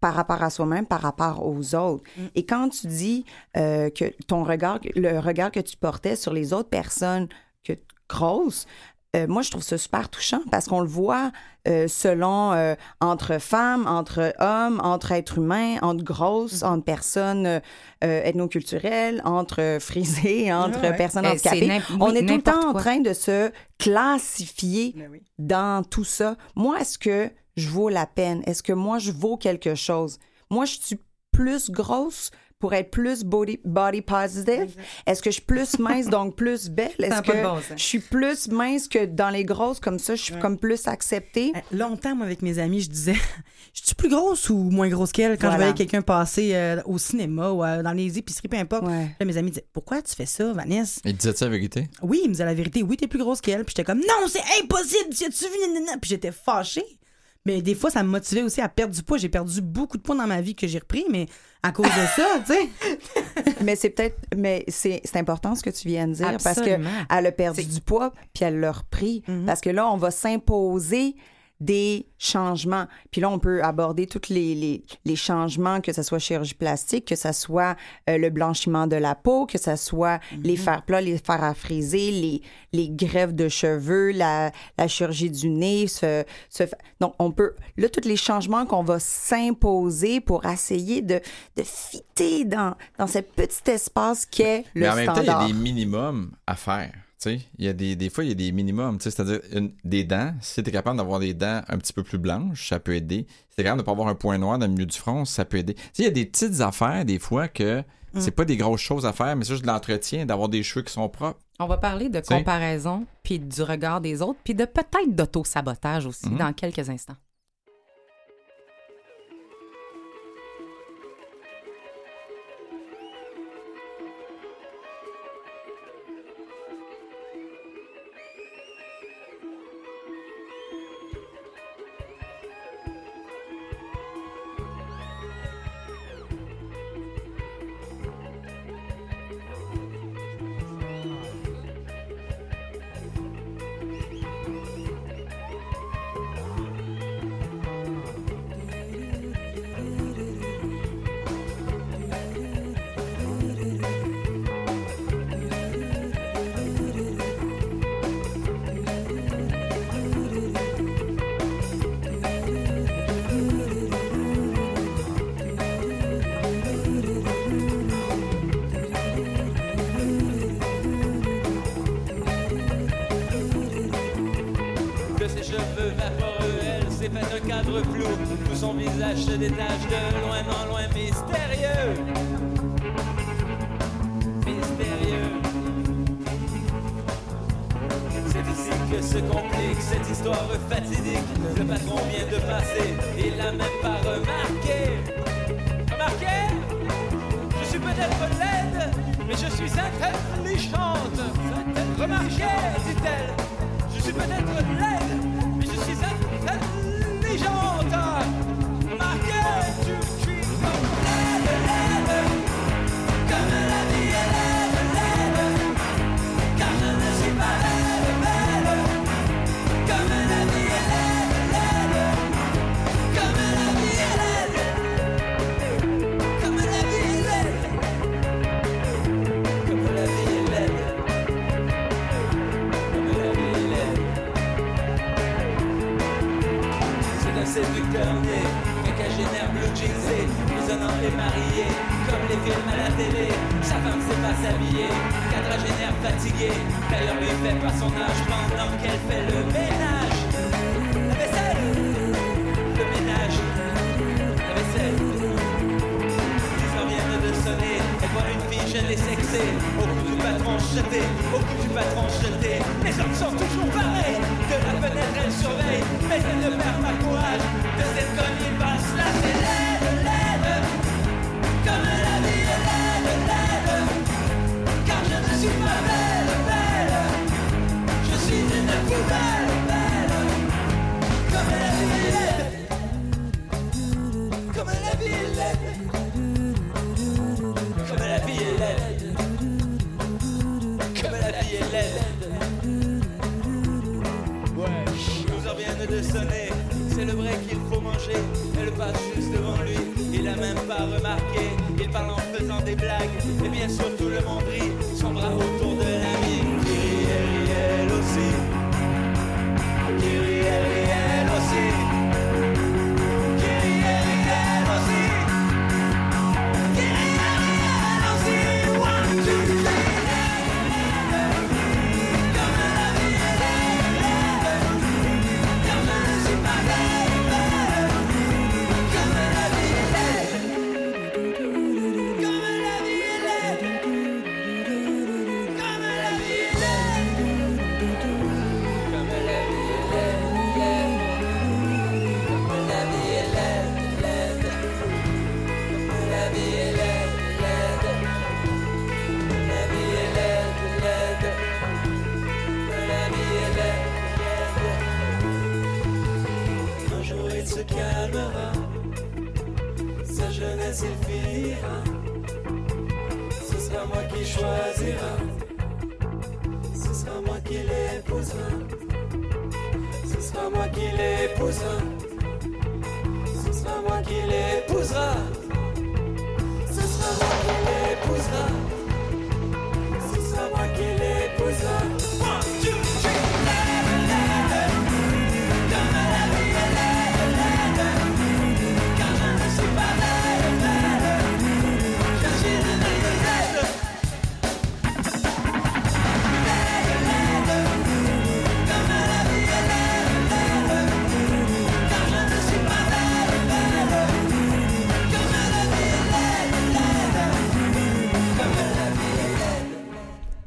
par rapport à soi-même, par rapport aux autres. Mm. Et quand tu dis euh, que ton regard, le regard que tu portais sur les autres personnes que grosses, euh, moi, je trouve ça super touchant parce qu'on le voit euh, selon euh, entre femmes, entre hommes, entre êtres humains, entre grosses, Mm. entre personnes ethnoculturelles, entre frisées, entre Ouais, ouais. personnes Eh, handicapées. On est tout le temps en train de se classifier dans tout ça. Moi, est-ce que je vaux la peine? Est-ce que moi, je vaux quelque chose? Moi, je suis plus grosse pour être plus body, body positive? Est-ce que je suis plus mince, donc plus belle? Est-ce que de bon je suis plus mince que dans les grosses, comme ça, je suis comme plus acceptée? Euh, Longtemps, moi, avec mes amis, je disais Je suis plus grosse ou moins grosse qu'elle quand Voilà. je voyais quelqu'un passer euh, au cinéma ou euh, dans les épiceries, peu importe. Ouais. Là, mes amis disaient Pourquoi tu fais ça, Vanessa? Il disait ça la vérité? Oui, il me disait la vérité. Oui, t'es plus grosse qu'elle. Puis j'étais comme Non, c'est impossible. Tu as-tu vu nanana? Puis j'étais fâchée. Mais des fois, ça me motivait aussi à perdre du poids. J'ai perdu beaucoup de poids dans ma vie que j'ai repris, mais à cause de ça, tu sais. Mais c'est peut-être, mais c'est c'est important ce que tu viens de dire parce que elle a perdu du poids puis elle l'a repris Mhm. parce que là on va s'imposer des changements. Puis là, on peut aborder tous les, les, les changements, que ce soit chirurgie plastique, que ce soit euh, le blanchiment de la peau, que ce soit les fers plats, les fers à friser, les, les greffes de cheveux, la, la chirurgie du nez. Ce, ce- donc, on peut... Là, tous les changements qu'on va s'imposer pour essayer de, de fitter dans, dans ce petit espace qu'est le Mais en même temps, il y a des minimums à faire. Il y a des, des fois, il y a des minimums. C'est-à-dire, des dents, si tu es capable d'avoir des dents un petit peu plus blanches, ça peut aider. Si tu es capable de ne pas avoir un point noir dans le milieu du front, ça peut aider. Il y a des petites affaires, des fois, que Mm. c'est pas des grosses choses à faire, mais c'est juste de l'entretien, d'avoir des cheveux qui sont propres. On va parler de comparaison, puis du regard des autres, puis de peut-être d'auto-sabotage aussi Mhm. dans quelques instants.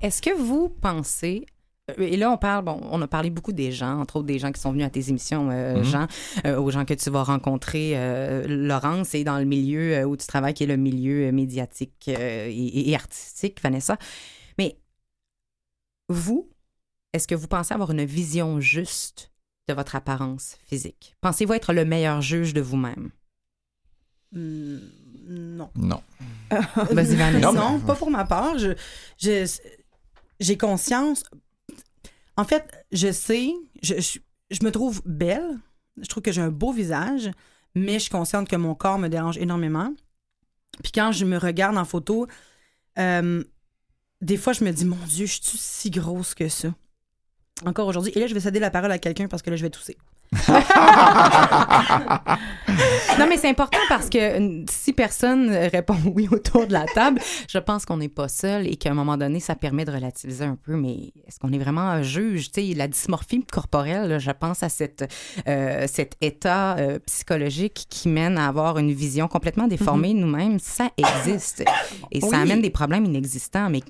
Est-ce que vous pensez euh, et là, on parle, bon, on a parlé beaucoup des gens, entre autres des gens qui sont venus à tes émissions, euh, Jean, euh, aux gens que tu vas rencontrer. euh, Laurence, et dans le milieu où tu travailles, qui est le milieu médiatique euh, et, et artistique, Vanessa. Mais vous, est-ce que vous pensez avoir une vision juste de votre apparence physique? Pensez-vous être le meilleur juge de vous-même? Hmm, non. Non. Vas-y, Vanessa. Non, pas pour ma part. Je, je- j'ai conscience. En fait, je sais, je, me trouve belle. Je trouve que j'ai un beau visage, mais je suis consciente que mon corps me dérange énormément. Puis quand je me regarde en photo, euh, des fois, je me dis, mon Dieu, je suis si grosse que ça. Encore aujourd'hui. Et là, je vais céder la parole à quelqu'un parce que là, je vais tousser. Non, mais c'est important parce que si personne répond oui autour de la table, je pense qu'on n'est pas seul et qu'à un moment donné, ça permet de relativiser un peu. Mais est-ce qu'on est vraiment un juge? Tu sais, la dysmorphie corporelle, là, je pense à cette, euh, cet état euh, psychologique qui mène à avoir une vision complètement déformée de nous-mêmes. Ça existe. Et ça amène des problèmes inexistants, mais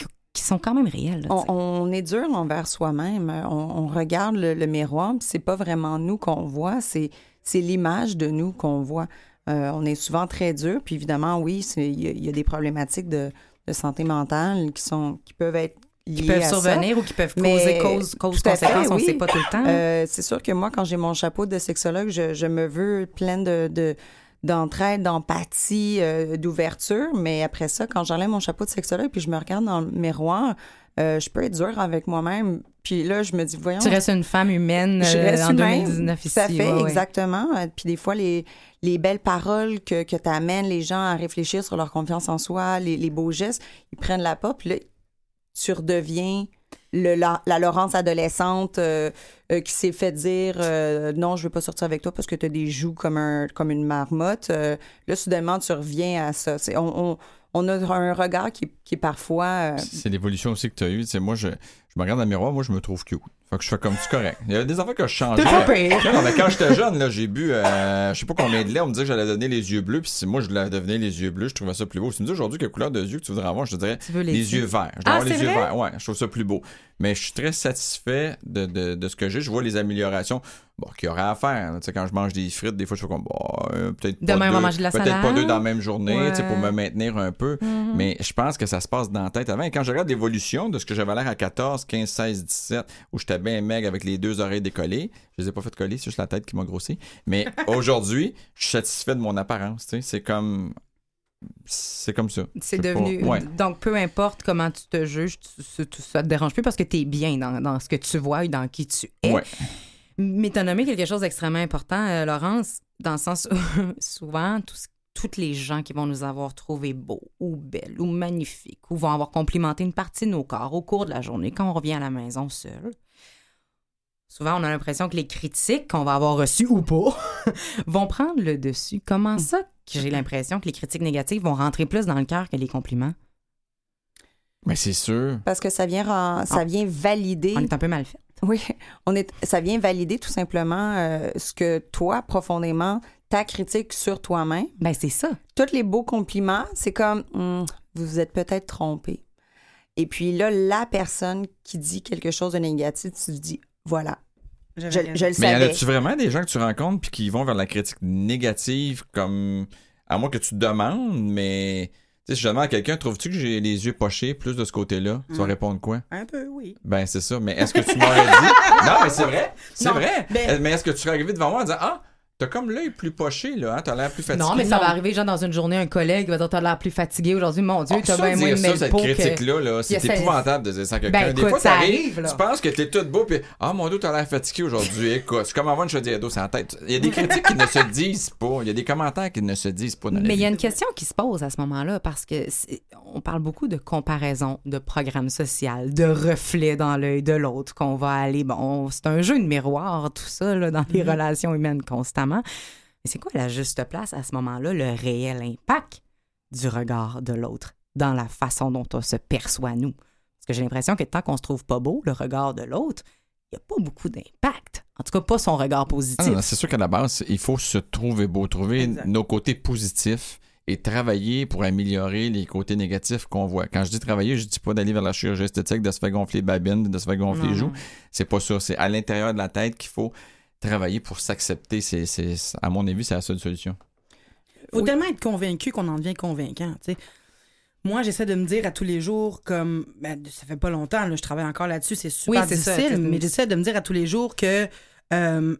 qui- sont quand même là, tu On, est dur envers soi-même. On, on regarde le, le miroir, puis c'est pas vraiment nous qu'on voit, c'est c'est l'image de nous qu'on voit. Euh, on est souvent très dur, puis évidemment, oui, il y, a- il y a des problématiques de, de santé mentale qui sont qui peuvent être liées Qui peuvent à ça. survenir ou qui peuvent causer cause, cause conséquence, on ne oui. sait pas tout le temps. Euh, c'est sûr que moi, quand j'ai mon chapeau de sexologue, je, je me veux pleine de, de- d'entraide, d'empathie, euh, d'ouverture. Mais après ça, quand j'enlève mon chapeau de sexologue puis je me regarde dans le miroir, euh, je peux être dure avec moi-même. Puis là, je me dis, voyons. tu restes une femme humaine je euh, reste en humaine. 2019 ici. Tout à fait, ouais, exactement. Puis des fois, les, les belles paroles que, que tu amènes les gens à réfléchir sur leur confiance en soi, les, les beaux gestes, ils prennent la pas. Puis là, tu redeviens le, la, la Laurence adolescente euh, euh, qui s'est fait dire euh, non, je veux pas sortir avec toi parce que tu as des joues comme, un, comme une marmotte. Là, soudainement, tu reviens à ça. On, on, on a un regard qui, qui parfois. C'est l'évolution aussi que tu as eue. Moi, je, je me regarde dans le miroir, moi, je me trouve cute. Fait que je fais comme c'est correct. Il y a des affaires que je change. T'es pas pire. Non, mais quand j'étais jeune, là, j'ai bu, euh, je sais pas combien de lait, on me disait que j'allais donner les yeux bleus, puis si moi je voulais devenir les yeux bleus, je trouvais ça plus beau. Si tu me dis aujourd'hui quelle couleur de yeux que tu voudrais avoir, je te dirais Tu veux les les yeux? verts. Je dois Ah, avoir les yeux verts. Ouais, je trouve ça plus beau. Mais je suis très satisfait de, de, de ce que j'ai. Je vois les améliorations bon, qu'il y aurait à faire. Tu sais, quand je mange des frites, des fois, je fais comme, bon, euh, peut-être pas Demain, on va deux, manger de la peut-être pas deux dans la même journée, tu sais, pour me maintenir un peu. Mhm. Mais je pense que ça se passe dans la tête avant. Et quand je regarde l'évolution de ce que j'avais l'air à 14, 15, 16, 17, où j'étais bien maigre avec les deux oreilles décollées, je les ai pas fait coller, c'est juste la tête qui m'a grossi. Mais aujourd'hui, je suis satisfait de mon apparence. C'est comme. C'est comme ça. C'est devenu. pas. Ouais. Donc, peu importe comment tu te juges, tu- tu- tu- ça te dérange plus parce que tu es bien dans, dans ce que tu vois et dans qui tu es. Ouais. Mais tu as nommé quelque chose d'extrêmement important, euh, Laurence, dans le sens où souvent, tout ce- toutes les gens qui vont nous avoir trouvé beaux ou belles ou magnifiques ou vont avoir complimenté une partie de nos corps au cours de la journée quand on revient à la maison seul. Souvent, on a l'impression que les critiques qu'on va avoir reçues ou pas vont prendre le dessus. Comment ça que j'ai l'impression que les critiques négatives vont rentrer plus dans le cœur que les compliments? Mais c'est sûr. parce que ça vient, ren- ça Ah. vient valider. On est un peu mal fait. Oui, on est, ça vient valider tout simplement euh, ce que toi, profondément, ta critique sur toi-même. Ben, c'est ça. Tous les beaux compliments, c'est comme, Hum, vous vous êtes peut-être trompé. Et puis là, la personne qui dit quelque chose de négatif, tu te dis, voilà, je, je le Mais y en savais. a-tu vraiment des gens que tu rencontres puis qui vont vers la critique négative comme. À moins que tu te demandes, mais. Tu sais, si je demande à quelqu'un, trouves-tu que j'ai les yeux pochés plus de ce côté-là? Tu vas Mm. répondre quoi? Un peu, oui. Ben, c'est ça. Mais est-ce que tu m'aurais dit? Non, mais c'est vrai. C'est vrai. ben- Mais est-ce que tu serais arrivé devant moi en disant Ah, T'as comme l'œil plus poché, là. Hein? T'as l'air plus fatigué. Non, mais ça va arriver, genre, dans une journée, un collègue va dire T'as l'air plus fatigué aujourd'hui. Mon Dieu, Ah, t'as bien moins de ça, cette critique-là, là, c'est épouvantable de dire ça à quelqu'un. Ben, Des écoute, fois, ça t'arrives, arrive, là. tu penses que t'es tout beau, puis Ah, mon Dieu, t'as l'air fatigué aujourd'hui. Écoute, c'est comme avoir une chaudière d'eau sur la tête. Il y a des critiques qui ne se disent pas. Il y a des commentaires qui ne se disent pas dans la Mais il y a une question qui se pose à ce moment-là parce que c'est- on parle beaucoup de comparaison, de programme social, de reflets dans l'œil de l'autre qu'on va aller. Bon, c'est un jeu de miroir, tout ça, là, dans les relations humaines constamment. Mais c'est quoi la juste place à ce moment-là, le réel impact du regard de l'autre dans la façon dont on se perçoit nous? Parce que j'ai l'impression que tant qu'on se trouve pas beau, le regard de l'autre, il n'y a pas beaucoup d'impact. En tout cas, pas son regard Ah, positif. c'est sûr qu'à la base, il faut se trouver beau, trouver Exact. nos côtés positifs et travailler pour améliorer les côtés négatifs qu'on voit. Quand je dis travailler, je dis pas d'aller vers la chirurgie esthétique, de se faire gonfler les babines, de se faire gonfler les joues. C'est pas ça. C'est à l'intérieur de la tête qu'il faut travailler pour s'accepter. C'est, c'est, à mon avis, c'est la seule solution. faut Oui. tellement être convaincu qu'on en devient convaincant. tu sais. Moi, j'essaie de me dire à tous les jours, comme ben, ça fait pas longtemps, là, je travaille encore là-dessus, c'est super Oui, c'est ça, difficile, c'est- mais j'essaie de me dire à tous les jours que euh,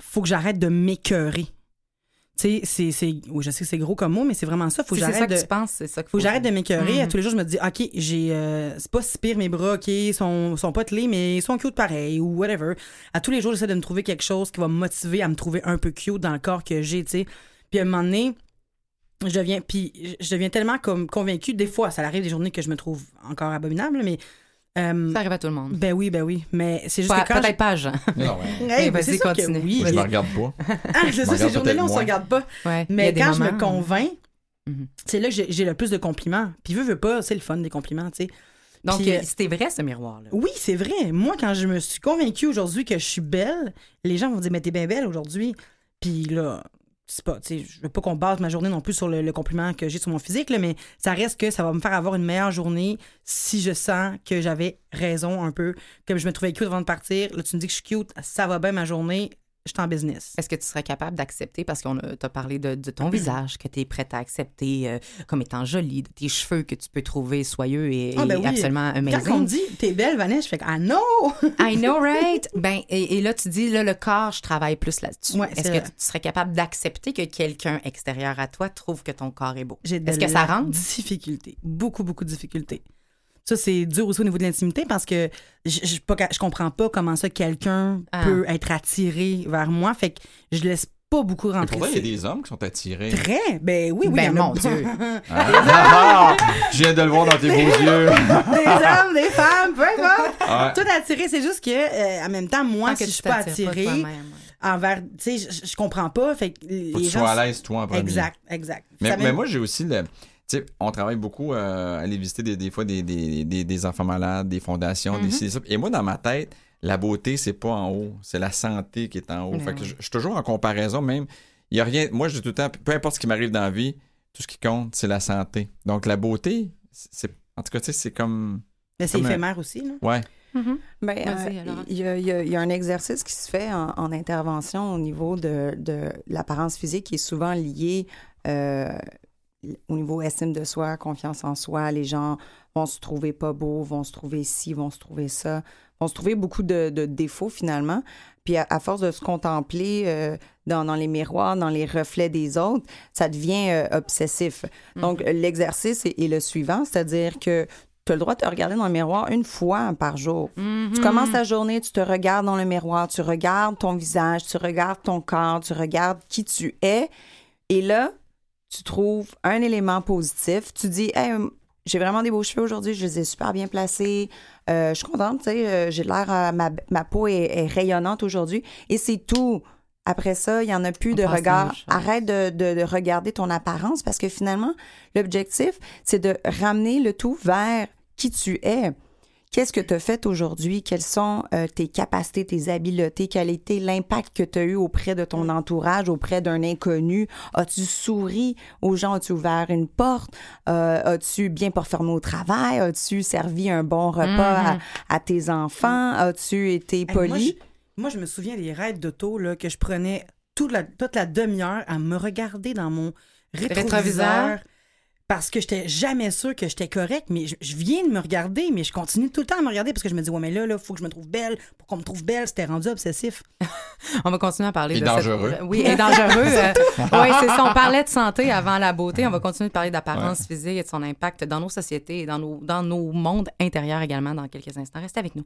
faut que j'arrête de m'écœurer. Tu sais, c'est, c'est, oui, je sais que c'est gros comme mot, mais c'est vraiment ça. Faut que Si c'est j'arrête ça que de. c'est ça qu'il Faut j'arrête de m'écœurer. À Mhm. tous les jours, je me dis, OK, j'ai, euh, c'est pas si pire mes bras, OK, ils sont, sont pas telés, mais ils sont cute pareil, ou whatever. À tous les jours, j'essaie de me trouver quelque chose qui va me motiver à me trouver un peu cute dans le corps que j'ai, tu sais. Puis à un moment donné, je deviens, puis je deviens tellement comme convaincue. Des fois, ça arrive des journées que je me trouve encore abominable, mais. Euh, Ça arrive à tout le monde. ben oui, ben oui. Mais c'est juste Pas- que quand. Peut-être pas, Jean. Non, je- Hey, ben, vas-y, c'est sûr que continue. oui. Moi, je mais- me regarde pas. Ah, c'est ça, ces journées-là, on peut-être se regarde pas. Ouais. Mais quand je me moments- convainc, Mhm. c'est là que j'ai le plus de compliments. Puis veux, veux pas, c'est le fun des compliments, tu sais. Donc, euh, c'était vrai, ce miroir-là. Oui, c'est vrai. Moi, quand je me suis convaincue aujourd'hui que je suis belle, les gens vont dire, mais t'es bien belle aujourd'hui. Puis là, c'est pas, je veux pas qu'on base ma journée non plus sur le, compliment que j'ai sur mon physique, mais ça reste que ça va me faire avoir une meilleure journée si je sens que j'avais raison un peu. Comme je me trouvais cute avant de partir, là, tu me dis que je suis cute, ça va bien ma journée, je suis en business. Est-ce que tu serais capable d'accepter, parce qu'on t'a parlé de, de ton visage, que tu es prête à accepter euh, comme étant jolie, de tes cheveux que tu peux trouver soyeux et, Ah, ben oui. absolument Quand on me amazing. dit, t'es belle, Vanessa, je fais, ah non! I know, right? Ben, et, et là, tu dis, là, le corps, je travaille plus là-dessus. Ouais, Est-ce que tu serais capable d'accepter que quelqu'un extérieur à toi trouve que ton corps est beau? Est-ce que ça rentre? difficulté. Beaucoup, beaucoup de difficultés. Ça, c'est dur aussi au niveau de l'intimité parce que je, je, pas je comprends pas comment ça quelqu'un Ah. peut être attiré vers moi. Fait que je laisse pas beaucoup rentrer. pour vrai, il y a des hommes qui sont attirés. Très? Ben oui, oui. Ben, mon pas. Dieu. Ah, je viens de le voir dans tes beaux yeux. des hommes, des femmes, peu importe. Ouais. Tout attiré, c'est juste que, euh, en même temps, moi, que si je suis pas attirée ouais. envers. Tu sais, je, comprends pas. Fait que les Faut que tu sois à l'aise, toi, en premier. Exact, exact. Mais, mais moi, j'ai aussi le. Sais, on travaille beaucoup euh, à aller visiter des, des fois des, des, des, des enfants malades, des fondations, des ci, des ça. Et moi, dans ma tête, la beauté, c'est pas en haut, c'est la santé qui est en haut. Mais fait que oui. je, je suis toujours en comparaison, même. Il y a rien. Moi, je dis tout le temps, peu importe ce qui m'arrive dans la vie, tout ce qui compte, c'est la santé. Donc, la beauté, c'est. En tout cas, tu sais, c'est comme. Mais c'est un- éphémère aussi, là. Ouais. Mhm. Ben, euh, il y, a- il y a- il y a un exercice qui se fait en, en intervention au niveau de, de l'apparence physique qui est souvent lié euh, au niveau estime de soi, confiance en soi. Les gens vont se trouver pas beaux, vont se trouver ci, vont se trouver ça, vont se trouver beaucoup de, de défauts finalement. Puis à, à force de se contempler euh, dans, dans les miroirs, dans les reflets des autres, ça devient euh, obsessif. Donc l'exercice est, est le suivant, c'est-à-dire que tu as le droit de te regarder dans le miroir une fois par jour. Tu commences ta journée, tu te regardes dans le miroir, tu regardes ton visage, tu regardes ton corps, tu regardes qui tu es. Et là, tu trouves un élément positif. Tu dis, Hey, j'ai vraiment des beaux cheveux aujourd'hui, je les ai super bien placés. Euh, je suis contente, tu sais, euh, j'ai l'air, euh, ma, ma peau est, est rayonnante aujourd'hui. Et c'est tout. Après ça, il n'y en a plus On de regard. Arrête de, de- de regarder ton apparence parce que finalement, l'objectif, c'est de ramener le tout vers qui tu es. Qu'est-ce que tu as fait aujourd'hui? Quelles sont euh, tes capacités, tes habiletés? Quel était l'impact que tu as eu auprès de ton entourage, auprès d'un inconnu? As-tu souri? Aux gens? As-tu ouvert une porte? Euh, As-tu bien performé au travail? As-tu servi un bon repas à, à tes enfants? As-tu été Hey, moi, poli? je, moi, je me souviens des raids d'auto là, que je prenais toute la, toute la demi-heure à me regarder dans mon rétroviseur. Rétroviseur? Parce que j'étais jamais sûre que j'étais correcte, mais je, je viens de me regarder, mais je continue tout le temps à me regarder parce que je me dis, ouais, mais là, il faut que je me trouve belle. Pour qu'on me trouve belle, c'était rendu obsessif. On va continuer à parler Et de dangereux. cette- Oui, et dangereux. euh, oui, c'est ça. On parlait de santé avant la beauté. On va continuer de parler d'apparence physique et de son impact dans nos sociétés et dans nos, dans nos mondes intérieurs également dans quelques instants. Restez avec nous.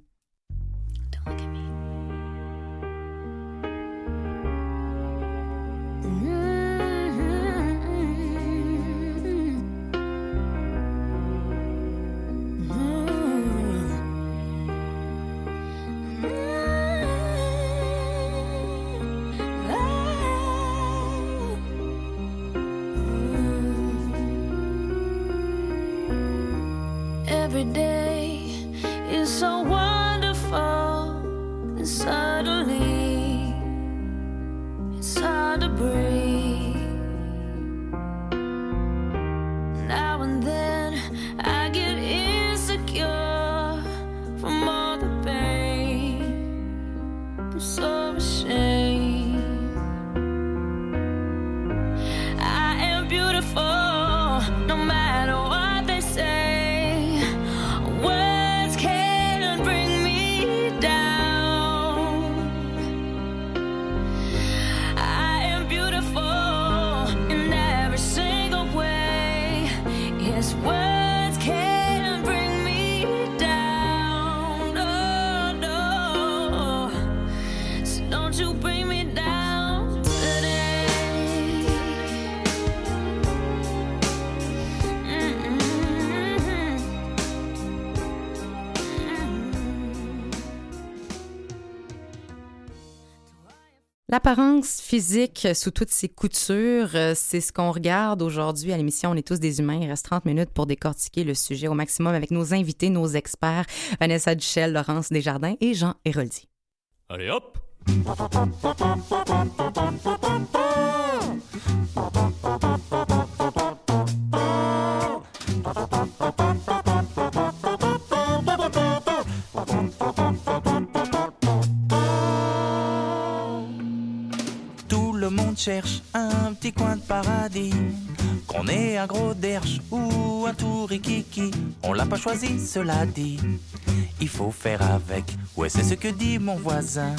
Every day is so wonderful, and suddenly it's hard to breathe. Now and then I L'apparence physique sous toutes ses coutures, euh, c'est ce qu'on regarde aujourd'hui à l'émission On est tous des humains. Il reste 30 minutes pour décortiquer le sujet au maximum avec nos invités, nos experts, Vanessa Duchel, Laurence Desjardins et Jean Héroldi. Allez hop! Un petit coin de paradis. Qu'on ait un gros derche ou un tout rikiki. On l'a pas choisi, cela dit. Il faut faire avec. Ouais, c'est ce que dit mon voisin.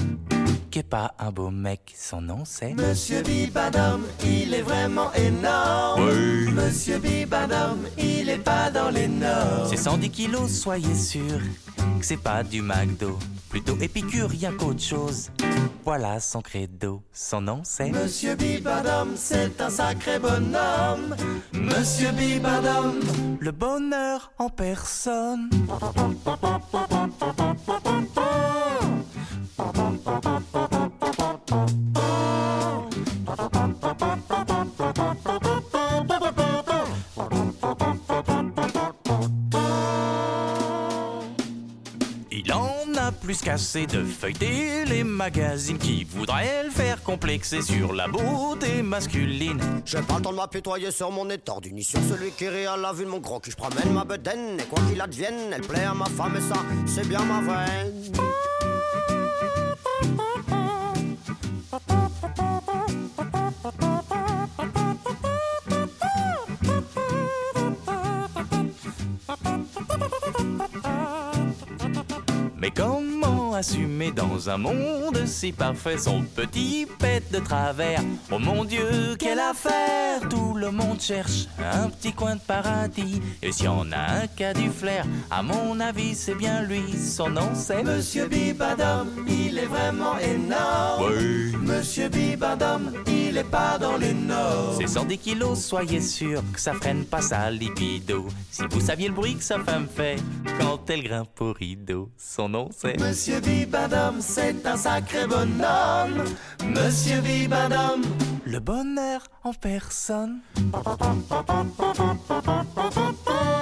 Qui est pas un beau mec, son nom c'est. Monsieur Bibadam, il est vraiment énorme. Oui. Monsieur Bibadam, il est pas dans les normes. C'est 110 kilos, soyez sûr que c'est pas du McDo. Plutôt épicurien qu'autre chose. Voilà son credo, son nom c'est. Monsieur Bibadam, c'est un sacré bonhomme. Monsieur Bibadam, Le bonheur en personne. Plus qu'assez de feuilleter les magazines qui voudraient le faire complexer sur la beauté masculine. J'ai pas le temps de m'apitoyer sur mon étendue, ni sur celui qui rit à la vue de mon gros cul. Je promène ma bedaine, et quoi qu'il advienne, elle plaît à ma femme, et ça, c'est bien ma veine. Assumer dans un monde si parfait son petit pet de travers Oh mon Dieu, quelle affaire Tout le monde cherche un petit coin de paradis Et si on a un cas du flair, à mon avis c'est bien lui Son nom c'est Monsieur Bibadam, il est vraiment énorme. Oui. Monsieur Bibadam, il est pas dans les normes. C'est 110 kilos, soyez sûr que ça freine pas sa libido Si vous saviez le bruit que sa femme fait quand elle grimpe au rideau Son nom c'est Monsieur Bibadam, c'est un sacré bonhomme. Monsieur Bibadam, Le bonheur en personne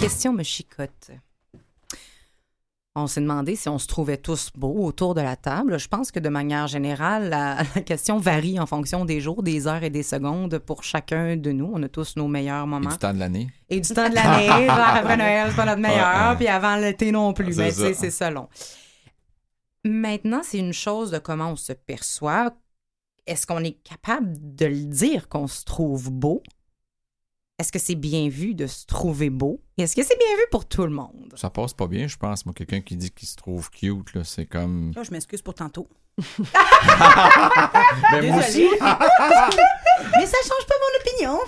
Question me chicote. On s'est demandé si on se trouvait tous beaux autour de la table. Je pense que de manière générale, la, la question varie en fonction des jours, des heures et des secondes pour chacun de nous. On a tous nos meilleurs Et moments. du temps de l'année. Et du temps de l'année, après Noël, c'est pas notre meilleur, Ouais, ouais. puis avant l'été non plus. C'est Mais ça. c'est c'est selon. Maintenant, c'est une chose de comment on se perçoit. Est-ce qu'on est capable de le dire qu'on se trouve beau? Est-ce que c'est bien vu de se trouver beau? Est-ce que c'est bien vu pour tout le monde? Ça passe pas bien, je pense. Moi, quelqu'un qui dit qu'il se trouve cute, là, c'est comme. Là, je m'excuse pour tantôt. Mais moi aussi. Mais ça change pas mon opinion.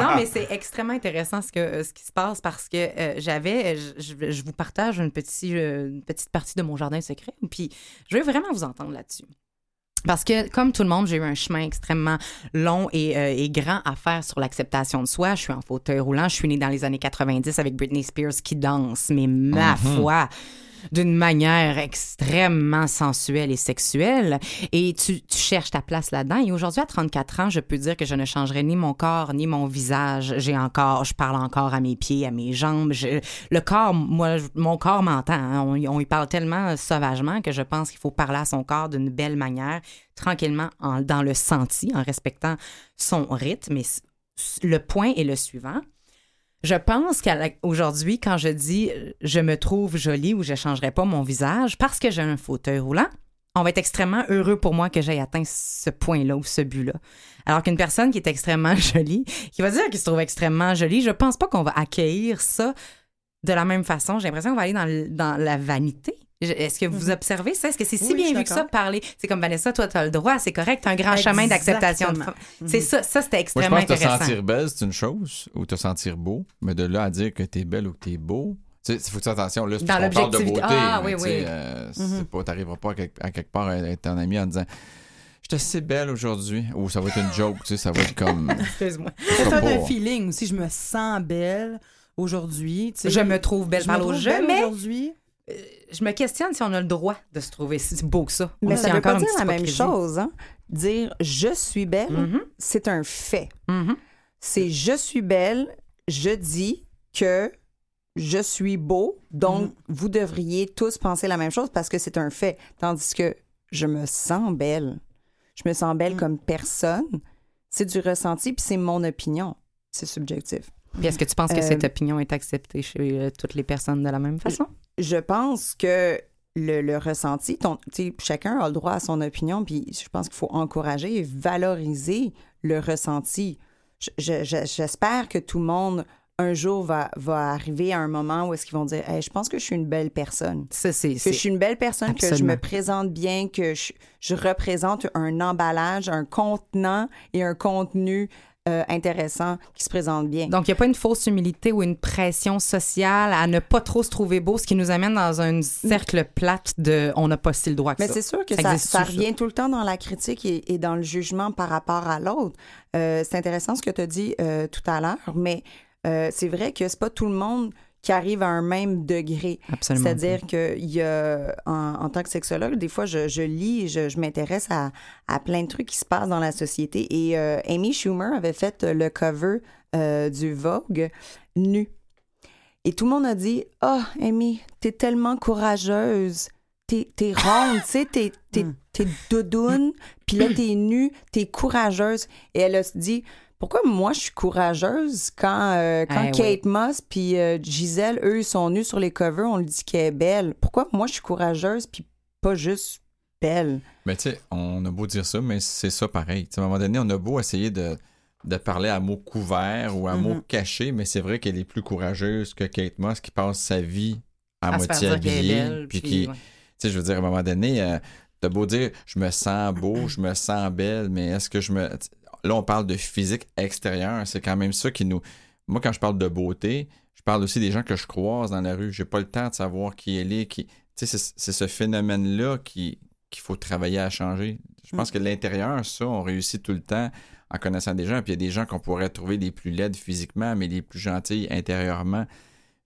non, mais c'est extrêmement intéressant ce, que, ce qui se passe parce que euh, j'avais, je, je- vous partage une, petite, euh, une petite partie de mon jardin secret, puis je veux vraiment vous entendre là-dessus. Parce que, comme tout le monde, j'ai eu un chemin extrêmement long et, euh, et grand à faire sur l'acceptation de soi. Je suis en fauteuil roulant. Je suis née dans les années 90 avec Britney Spears qui danse, mais ma Mhm. foi, d'une manière extrêmement sensuelle et sexuelle. Et tu, cherches ta place là-dedans. Et aujourd'hui, à 34 ans, je peux dire que je ne changerai ni mon corps, ni mon visage. J'ai encore, je parle encore à mes pieds, à mes jambes. Je- le corps, moi, mon corps m'entend. hein. On, y- parle tellement sauvagement que je pense qu'il faut parler à son corps d'une belle manière, tranquillement, en- dans le senti, en respectant son rythme. C- le point est le suivant. Je pense qu'aujourd'hui, quand je dis euh, je me trouve jolie ou je changerai pas mon visage parce que j'ai un fauteuil roulant, on va être extrêmement heureux pour moi que j'aie atteint ce point-là ou ce but-là. Alors qu'une personne qui est extrêmement jolie, qui va dire qu'elle se trouve extrêmement jolie, je pense pas qu'on va accueillir ça de la même façon. J'ai l'impression qu'on va aller dans, dans la vanité. Je- Est-ce que vous observez ça? Est-ce que c'est si Mhm. Oui, bien je vu que ça, parler? C'est comme Vanessa, toi, tu as le droit, c'est correct, tu as un grand chemin d'acceptation. de C'est ça, ça c'était Moi, je extrêmement pense que te sentir belle, c'est une chose, ou te sentir beau, mais de là à dire que t'es belle ou que t'es beau, tu sais, il faut faire attention. Là, c'est Dans qu'on parle de beauté. Ah, oui, tu oui. euh, c'est Mhm. pas, t'arriveras pas à quelque, à quelque part à être ton ami en disant Je suis assez belle aujourd'hui. Ou ça va être une joke, tu sais, ça va être comme. Excuse-moi. Ça sera va être pas- un feeling aussi. Je me sens belle aujourd'hui. tu sais. Je me trouve belle Je par me au trouve jeu, belle mais aujourd'hui. Je me questionne si on a le droit de se trouver si beau que ça. Mais On ça veut encore pas dire la même chose. Hein? Dire je suis belle, Mhm. c'est un fait. Mhm. C'est je suis belle, je dis que je suis beau, donc vous devriez tous penser la même chose parce que c'est un fait. Tandis que je me sens belle. Je me sens belle comme personne. C'est du ressenti, puis c'est mon opinion. C'est subjectif. Puis est-ce que tu penses que Euh, cette opinion est acceptée chez euh, toutes les personnes de la même façon? je pense que le, le ressenti, ton, chacun a le droit à son opinion, puis je pense qu'il faut encourager et valoriser le ressenti. Je- je- je- J'espère que tout le monde, un jour, va, va arriver à un moment où est-ce qu'ils vont dire Hey, Je pense que je suis une belle personne. Ça, c'est. Que je suis une belle personne, que je Absolument. me présente bien, que je, je représente un emballage, un contenant et un contenu euh, intéressant qui se présente bien. Donc, il n'y a pas une fausse humilité ou une pression sociale à ne pas trop se trouver beau, ce qui nous amène dans un cercle plate de on n'a pas si le droit que Mais c'est sûr que ça, ça revient tout le temps dans la critique et, et dans le jugement par rapport à l'autre. Euh, c'est intéressant ce que tu as dit euh, tout à l'heure, mais euh, c'est vrai que c'est pas tout le monde qui arrive à un même degré. C'est-à-dire que y a, en, en tant que sexologue, des fois, je, je lis, je, je m'intéresse à, à plein de trucs qui se passent dans la société. Et euh, Amy Schumer avait fait le cover euh, du Vogue nu. Et tout le monde a dit Ah, Amy, t'es tellement courageuse. T'es, t'es ronde, tu sais, t'es, t'es, t'es doudoune, puis là, t'es nue, t'es courageuse. Et elle a dit Pourquoi moi, je suis courageuse quand, euh, quand Eh Kate Moss puis euh, Gisèle, eux, ils sont nus sur les covers, on lui dit qu'elle est belle. Pourquoi moi, je suis courageuse, puis pas juste belle? Mais tu sais, on a beau dire ça, mais c'est ça pareil. Tu sais, à un moment donné, on a beau essayer de, de parler à mots couverts ou à mots Mhm. cachés, mais c'est vrai qu'elle est plus courageuse que Kate Moss qui passe sa vie à, moitié habillée. puis puis, qui, ouais. tu sais, je veux dire, à un moment donné, euh, t'as beau dire, je me sens beau, je me sens belle, mais est-ce que je me. Là, on parle de physique extérieure. C'est quand même ça qui nous. Moi, quand je parle de beauté, je parle aussi des gens que je croise dans la rue. J'ai pas le temps de savoir qui elle est. Qui... Tu sais, c'est ce phénomène-là qui qu'il faut travailler à changer. Je pense que l'intérieur, ça, on réussit tout le temps en connaissant des gens. Puis il y a des gens qu'on pourrait trouver les plus laides physiquement, mais les plus gentilles intérieurement.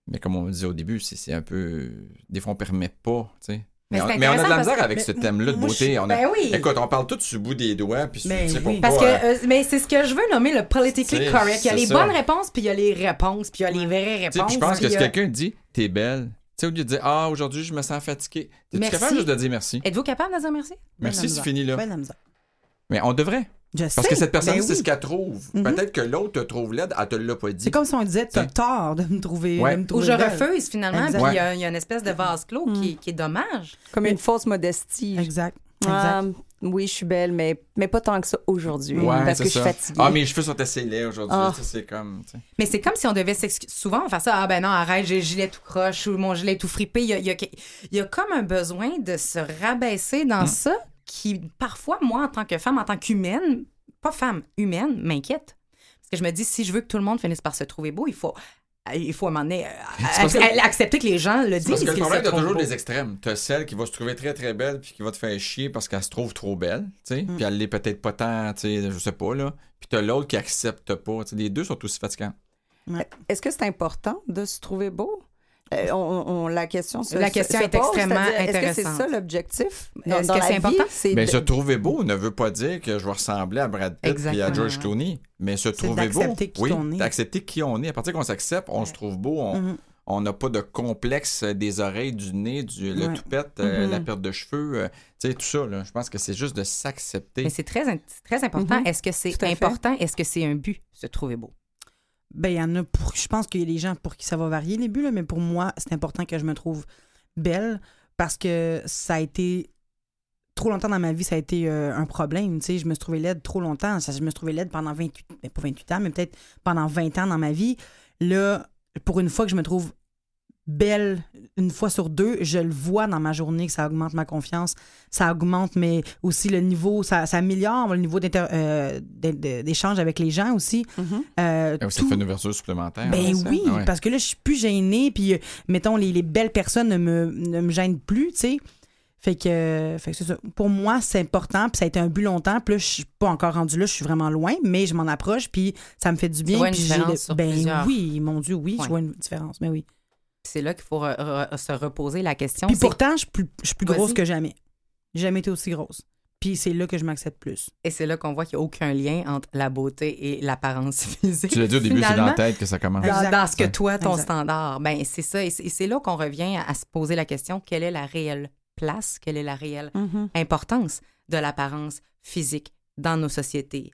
Mais comme on dit au début, c'est un peu. Des fois, on permet pas, tu sais. Mais Mais, on, c'est mais on a de la misère que- avec mais ce thème-là de beauté. je- On a- Ben oui. Écoute, on parle tout du bout des doigts, puis Ben tu sais oui. Parce que, euh, euh, mais c'est ce que je veux nommer le politically correct. Il y a les ça. bonnes réponses, puis il y a les réponses, puis il y a les vraies Tu réponses. je pense que si quelqu'un dit t'es belle, sais, au lieu de dire Ah, aujourd'hui, je me sens fatigué. Es-tu capable juste de dire merci? Êtes-vous capable de dire merci? Merci, c'est fini là. Mais on devrait. Je Parce sais, que cette personne, ben c'est oui. ce qu'elle trouve. Mhm. Peut-être que l'autre te trouve laide, elle te l'a pas dit. C'est comme si on disait, t'as T'sais. tort de me trouver. Ouais. de me Ou je belle. refuse finalement, Exact. puis il y, a- il y a une espèce de vase clos Mm. qui, qui est dommage. Comme une fausse modestie. Exact. Ah, exact. oui, je suis belle, mais, mais pas tant que ça aujourd'hui. Ouais, parce c'est que je suis ça. fatiguée. Ah, mes cheveux sont assez laids aujourd'hui. Ah. C'est comme. tu sais. Mais c'est comme si on devait s'excuser. Souvent, on fait ça. Ah ben non, arrête, j'ai le gilet tout croche ou mon gilet tout fripé. Il y a, il y a- il y a comme un besoin de se rabaisser dans ça qui, parfois, moi, en tant que femme, en tant qu'humaine, pas femme, humaine, m'inquiète. Parce que je me dis, si je veux que tout le monde finisse par se trouver beau, il faut, il faut à un moment donné, euh, que- accepter que les gens le C'est disent. Parce que le problème, t'as toujours des extrêmes. T'as celle qui va se trouver très très belle puis qui va te faire chier parce qu'elle se trouve trop belle, tu sais, puis elle l'est peut-être pas tant, tu sais, je sais pas, là. Puis t'as l'autre qui accepte pas. Tu sais, les deux sont aussi fatigants. Est-ce que c'est important de se trouver beau? Euh, on, on- la question se, La se- question se est pose, extrêmement c'est-à-dire, Est-ce que c'est intéressante. ça l'objectif? Est-ce Dans- dans que la c'est vie, important? c'est Mais de- se trouver beau ne veut pas dire que je vais ressembler à Brad Pitt puis à. George Clooney. Mais se trouver beau, qui oui, on est. d'accepter qui on est. À partir qu'on s'accepte, on se trouve beau, on Mhm. on n'a pas de complexe euh, des oreilles, du nez, du, le Ouais. toupette, euh, Mhm. la perte de cheveux, euh, tu sais, tout ça. Là. Je pense que c'est juste de s'accepter. Mais c'est très, important. Mhm. Est-ce que c'est important? Est-ce que c'est un but, se trouver beau? Ben, il y en a pour. Je pense qu'il y a des gens pour qui ça va varier les buts, là, mais pour moi, c'est important que je me trouve belle parce que ça a été. Trop longtemps dans ma vie, ça a été euh, un problème. Tu sais, je me suis laide trop longtemps. Je me suis trouvée laide pendant 28, ben, pas 28 ans, mais peut-être pendant 20 ans dans ma vie. Là, pour une fois que je me trouve belle une fois sur deux, je le vois dans ma journée que ça augmente ma confiance, ça augmente mais aussi le niveau, ça, ça améliore le niveau euh, d'é- d'é- d'échange avec les gens aussi. Mhm. Euh, Ah oui, ça tout- fait une ouverture supplémentaire. ben hein, oui, Ah ouais. parce que là, je suis plus gênée, puis euh, mettons, les, les belles personnes ne me, ne me gênent plus, tu sais. Fait que, fait que c'est ça. Pour moi, c'est important, puis ça a été un but longtemps, puis là, je suis pas encore rendue là, je suis vraiment loin, mais je m'en approche, puis ça me fait du bien. vois une puis j'ai différence le- sur Ben plusieurs oui, mon Dieu, oui, je vois une différence, mais oui. C'est là qu'il faut re- re- se reposer la question. Puis pourtant, je suis plus, je suis plus grosse que jamais. J'ai jamais été aussi grosse. Puis c'est là que je m'accepte plus. Et c'est là qu'on voit qu'il n'y a aucun lien entre la beauté et l'apparence physique. Tu l'as dit au début, c'est dans la tête que ça commence. Dans, dans ce que toi, ton Exact. standard, ben c'est ça. Et c'est là qu'on revient à, à se poser la question quelle est la réelle place, quelle est la réelle Mhm. importance de l'apparence physique dans nos sociétés,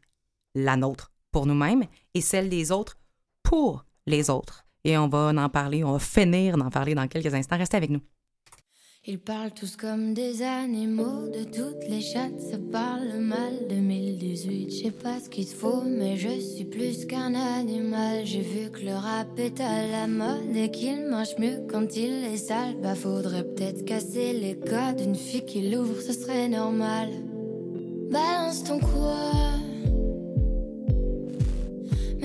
la nôtre pour nous-mêmes et celle des autres pour les autres. Et on va en parler, on va finir d'en parler dans quelques instants. Restez avec nous. Ils parlent tous comme des animaux, de toutes les chattes, ça parle mal. 2018, je sais pas ce qu'il faut, mais je suis plus qu'un animal. J'ai vu que le rap est à la mode et qu'il marche mieux quand il est sale. Bah faudrait peut-être casser les codes, une fille qui l'ouvre, ce serait normal. Balance ton quoi?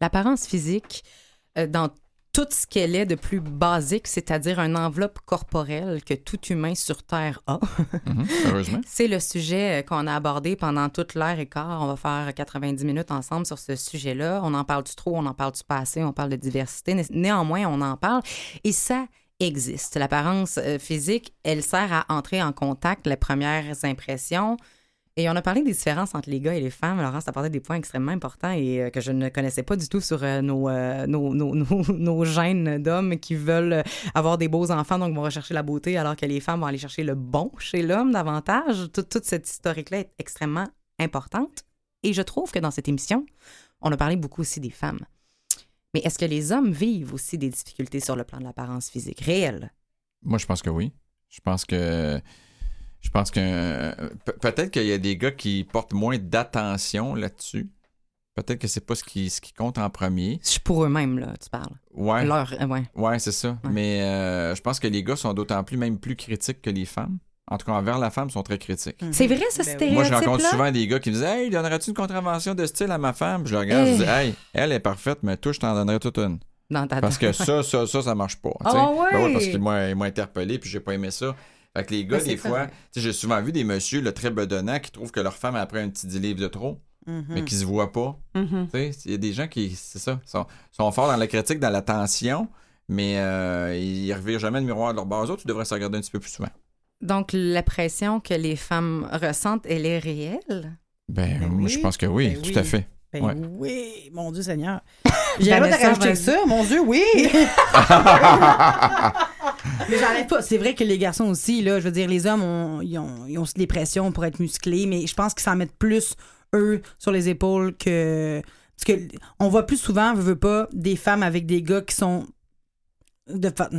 l'apparence physique, euh, dans tout ce qu'elle est de plus basique, c'est-à-dire une enveloppe corporelle que tout humain sur Terre a. Mhm. C'est le sujet euh, qu'on a abordé pendant toute l'heure et quart. On va faire 90 minutes ensemble sur ce sujet-là. On en parle du trop, on en parle du passé, on parle de diversité. Né- Néanmoins, on en parle. Et ça existe. L'apparence euh, physique, elle sert à entrer en contact, les premières impressions. Et on a parlé des différences entre les gars et les femmes. Laurence a parlé des points extrêmement importants et euh, que je ne connaissais pas du tout sur euh, nos, euh, nos, nos, nos, nos gènes d'hommes qui veulent avoir des beaux enfants, donc vont rechercher la beauté, alors que les femmes vont aller chercher le bon chez l'homme davantage. Toute, toute cette historique-là est extrêmement importante. Et je trouve que dans cette émission, on a parlé beaucoup aussi des femmes. Mais est-ce que les hommes vivent aussi des difficultés sur le plan de l'apparence physique réelle? Moi, je pense que oui. Je pense que. Je pense que. euh, pe- Peut-être qu'il y a des gars qui portent moins d'attention là-dessus. Peut-être que c'est pas ce qui, ce qui compte en premier. C'est pour eux-mêmes, là, tu parles. Ouais. Leur, euh, ouais. Ouais, c'est ça. Mais euh, je pense que les gars sont d'autant plus, même plus critiques que les femmes. En tout cas, envers la femme, ils sont très critiques. C'est vrai, ce Ben oui. stéréotype Moi, je rencontre souvent des gars qui me disent Hey, donnerais-tu une contravention de style à ma femme? Puis Je le regarde, je dis Hey, elle est parfaite, mais toi, je t'en donnerais toute une. dans ta Parce que ça, ça, ça, ça marche pas. Ah ouais? Ben ouais, parce qu'ils m'ont ils m'ont interpellé, puis j'ai pas aimé ça. Fait que les gars, c'est des fois, ouais. tu sais, j'ai souvent vu des messieurs là, très bedonnants qui trouvent que leur femme a pris un petit 10 livres de trop, mais qui se voient pas. Mhm. Tu sais, Il y a des gens qui, c'est ça, sont, sont forts dans la critique, dans l'attention, mais euh, ils revirent jamais le miroir de leur base. Tu devrais se regarder un petit peu plus souvent. Donc, la pression que les femmes ressentent, elle est réelle? Ben, Ben oui. je pense que oui, Ben tout oui. à fait. Ben Ouais. oui, mon Dieu Seigneur. J'ai pas de rajouter ça, mon Dieu, oui. mais j'enlève pas. C'est vrai que les garçons aussi, là, je veux dire, les hommes, ont, ils, ont, ils ont aussi des pressions pour être musclés, mais je pense qu'ils s'en mettent plus, eux, sur les épaules que. Parce que on voit plus souvent, veux, veux pas, des femmes avec des gars qui sont. De, fa-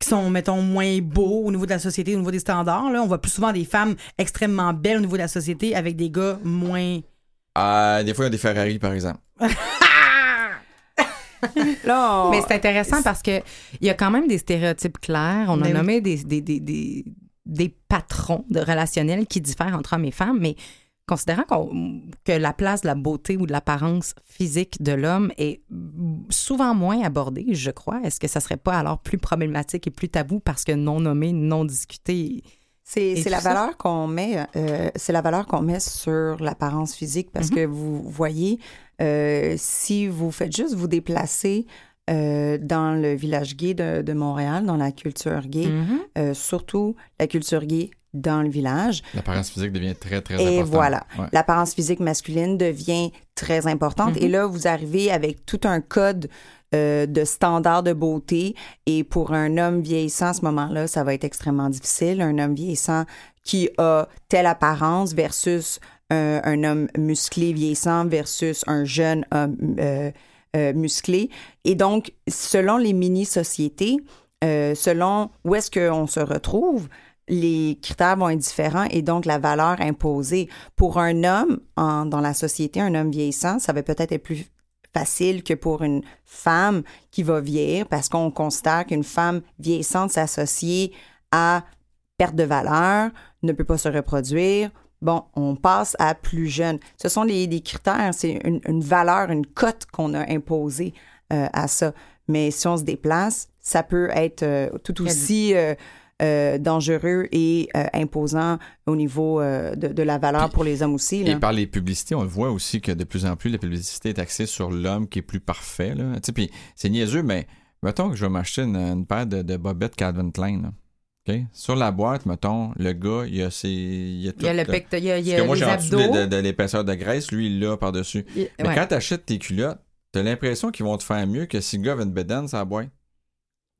qui sont, mettons, moins beaux au niveau de la société, au niveau des standards. Là. On voit plus souvent des femmes extrêmement belles au niveau de la société avec des gars moins. Ah, des fois, il y a des Ferrari, par exemple. Là, on- Mais c'est intéressant parce que il y a quand même des stéréotypes clairs. On a Ben oui. nommé des, des, des, des, des patrons de relationnels qui diffèrent entre hommes et femmes, mais considérant que la place de la beauté ou de l'apparence physique de l'homme est souvent moins abordée, je crois, est-ce que ça serait pas alors plus problématique et plus tabou parce que non nommé, non discuté? C'est la valeur qu'on met, euh, c'est la valeur qu'on met sur l'apparence physique parce Mhm. que vous voyez, euh, si vous faites juste vous déplacer euh, dans le village gay de, de Montréal, dans la culture gay, Mhm. euh, surtout la culture gay dans le village, L'apparence physique devient très, très et importante. voilà, Ouais. l'apparence physique masculine devient très importante. Mhm. Et là, vous arrivez avec tout un code euh, de standards de beauté. Et pour un homme vieillissant, à ce moment-là, ça va être extrêmement difficile. Un homme vieillissant qui a telle apparence versus un, un homme musclé vieillissant versus un jeune homme euh, euh, musclé. Et donc, selon les mini-sociétés, euh, selon où est-ce qu'on se retrouve, les critères vont être différents et donc la valeur imposée. Pour un homme dans la société, un homme vieillissant, ça va peut-être être plus facile que pour une femme qui va vieillir parce qu'on considère qu'une femme vieillissante s'associe à perte de valeur, ne peut pas se reproduire. Bon, on passe à plus jeune. Ce sont les, les critères, c'est une, une valeur, une cote qu'on a imposée euh, à ça. Mais si on se déplace, ça peut être euh, tout aussi euh, dangereux et imposant au niveau de, de la valeur Puis- pour les hommes aussi. Et par les publicités, on le voit aussi que de plus en plus, la publicité est axée sur l'homme qui est plus parfait. Là. Puis c'est niaiseux, mais mettons que je vais m'acheter une, une paire de, de bobettes Calvin Klein. là. Sur la boîte, mettons, le gars, il y a, ses, il y a tout. Il y a le là. pecto- il a, il a que moi, les j'ai en dessous abdos. de, de- de l'épaisseur de graisse, lui, il l'a par-dessus. Il- Mais ouais. quand tu achètes tes culottes, t'as l'impression qu'ils vont te faire mieux que si le gars avait une bedaine sur la boîte.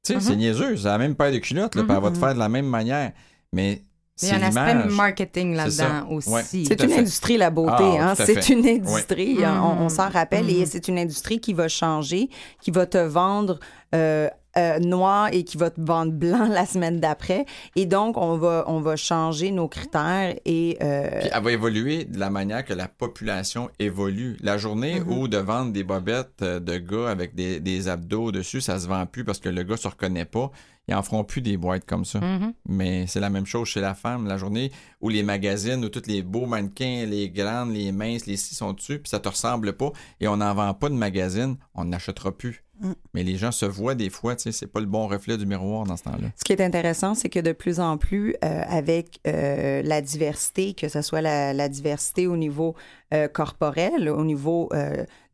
Tu sais, c'est niaiseux. C'est la même paire de culottes, là, puis elle va te Mhm. faire de la même manière. Mais Il y a c'est un aspect marketing là-dedans aussi. Ouais. C'est une fait. industrie, la beauté. Ah, hein? C'est fait. une industrie. Ouais. On, on s'en rappelle. Et Mhm. c'est une industrie qui va changer, qui va te vendre euh, euh, noir et qui va te vendre blanc la semaine d'après. Et donc, on va, on va changer nos critères et... euh, Puis elle va évoluer de la manière que la population évolue. La journée Mhm. où de vendre des bobettes euh, de gars avec des, des abdos dessus, ça se vend plus parce que le gars se reconnaît pas. Ils en feront plus des boîtes comme ça. Mhm. Mais c'est la même chose chez la femme. La journée où les magazines, où tous les beaux mannequins, les grandes, les minces, les six sont dessus, puis ça te ressemble pas, et on n'en vend pas de magazine, on n'achètera plus. Mm. Mais les gens se voient des fois, tu sais, c'est pas le bon reflet du miroir dans ce temps-là. Ce qui est intéressant, c'est que de plus en plus, euh, avec euh, la diversité, que ce soit la, la diversité au niveau euh, corporel, au niveau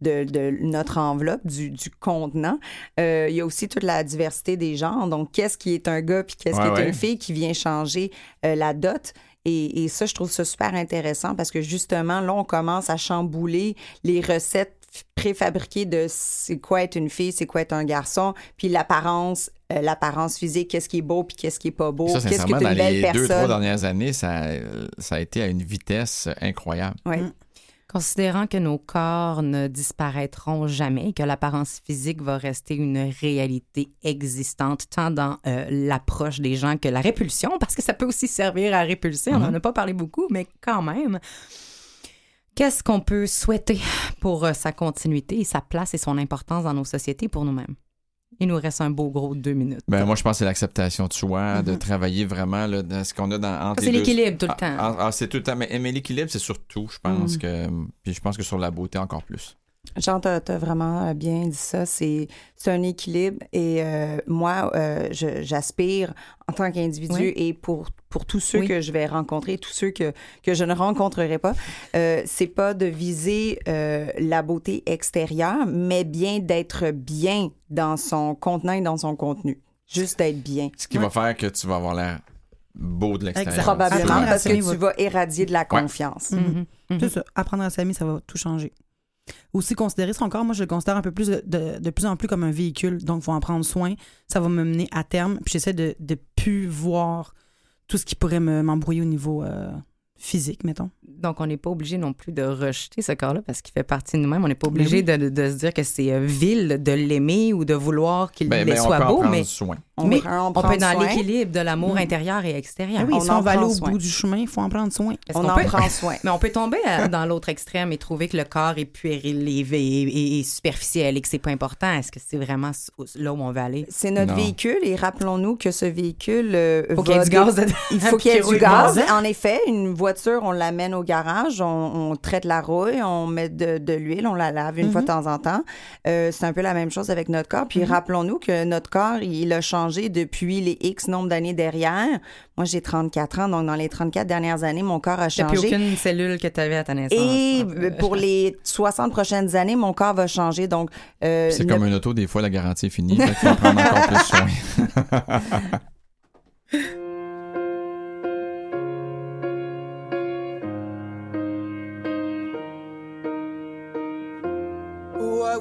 de, de notre enveloppe, du, du contenant, il y a aussi toute la diversité des genres. Donc, qu'est-ce qui est un gars puis qu'est-ce Ouais, qui est ouais. une fille qui vient changer la dot. Et, et ça, je trouve ça super intéressant parce que justement, là, on commence à chambouler les recettes préfabriquées de c'est quoi être une fille, c'est quoi être un garçon, puis l'apparence, euh, l'apparence physique, qu'est-ce qui est beau, puis qu'est-ce qui est pas beau, Ça, qu'est-ce que dans une belle les deux, trois dernières années, ça, ça a été à une vitesse incroyable. Ouais. Considérant que nos corps ne disparaîtront jamais que l'apparence physique va rester une réalité existante tant dans euh, l'approche des gens que la répulsion, parce que ça peut aussi servir à répulser, on n'en a pas parlé beaucoup, mais quand même. Qu'est-ce qu'on peut souhaiter pour euh, sa continuité et sa place et son importance dans nos sociétés pour nous-mêmes? Il nous reste un beau gros deux minutes. Ben, moi, je pense que c'est l'acceptation de soi, de Mhm. travailler vraiment là, dans ce qu'on a dans, C'est deux. l'équilibre tout le Ah, temps. ah, ah, c'est tout le temps. Mais, mais l'équilibre, c'est surtout, je pense Mhm. que. Puis je pense que sur la beauté, encore plus. Jean, t'as as vraiment euh, bien dit ça. C'est c'est un équilibre et euh, moi, euh, j'aspire en tant qu'individu Oui. et pour, pour tous ceux Oui. que je vais rencontrer, tous ceux que, que je ne rencontrerai pas, euh, c'est pas de viser euh, la beauté extérieure, mais bien d'être bien dans son contenant et dans son contenu. Juste d'être bien. Ce qui va faire que tu vas avoir l'air beau de l'extérieur. Probablement Apprendre à parce que tu va- vas éradier de la confiance. Mhm. Mhm. C'est ça. Apprendre à s'aimer, ça va tout changer. Aussi, considérer son corps, moi, je le considère un peu plus de, plus en plus comme un véhicule. Donc, il faut en prendre soin. Ça va me mener à terme. Puis, j'essaie de ne plus voir tout ce qui pourrait me- m'embrouiller au niveau euh, physique, mettons. Donc, on n'est pas obligé non plus de rejeter ce corps-là parce qu'il fait partie de nous-mêmes. On n'est pas obligé Ben de, de se dire que c'est euh, vil de l'aimer ou de vouloir qu'il Ben, ben, on soit peut en beau, prendre mais, soin. On, mais prend- on, prend peut être dans l'équilibre de l'amour Mm. intérieur et extérieur. Ah oui, On si en on va aller au soin. bout du chemin, il faut en prendre soin. On en peut- prend soin? Mais on peut tomber à- dans l'autre extrême et trouver que le corps est puéril et, et- et superficiel et que c'est pas important. Est-ce que c'est vraiment là où on veut aller? C'est notre Non. véhicule et rappelons-nous que ce véhicule euh, Faut va qu'il y ait du gaz dedans. Il faut qu'il y ait du gaz. En effet, une voiture, on l'amène au garage, on, on traite la rouille, on met de, de l'huile, on la lave une fois de temps en temps. Euh, c'est un peu la même chose avec notre corps. Puis rappelons-nous que notre corps, il a changé depuis les X nombre d'années derrière. Moi, j'ai 34 ans, donc dans les 34 dernières années, mon corps a Il n'y a plus changé. aucune cellule que tu avais à ta naissance. Et pour les 60 prochaines années, mon corps va changer. Donc, euh, C'est ne- comme une auto, des fois, la garantie est finie. Fait qu'il faut en prendre encore plus soin.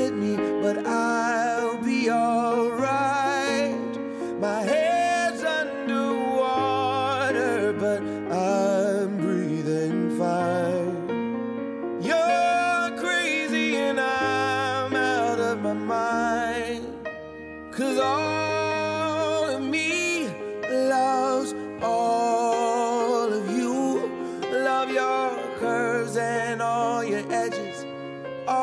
me,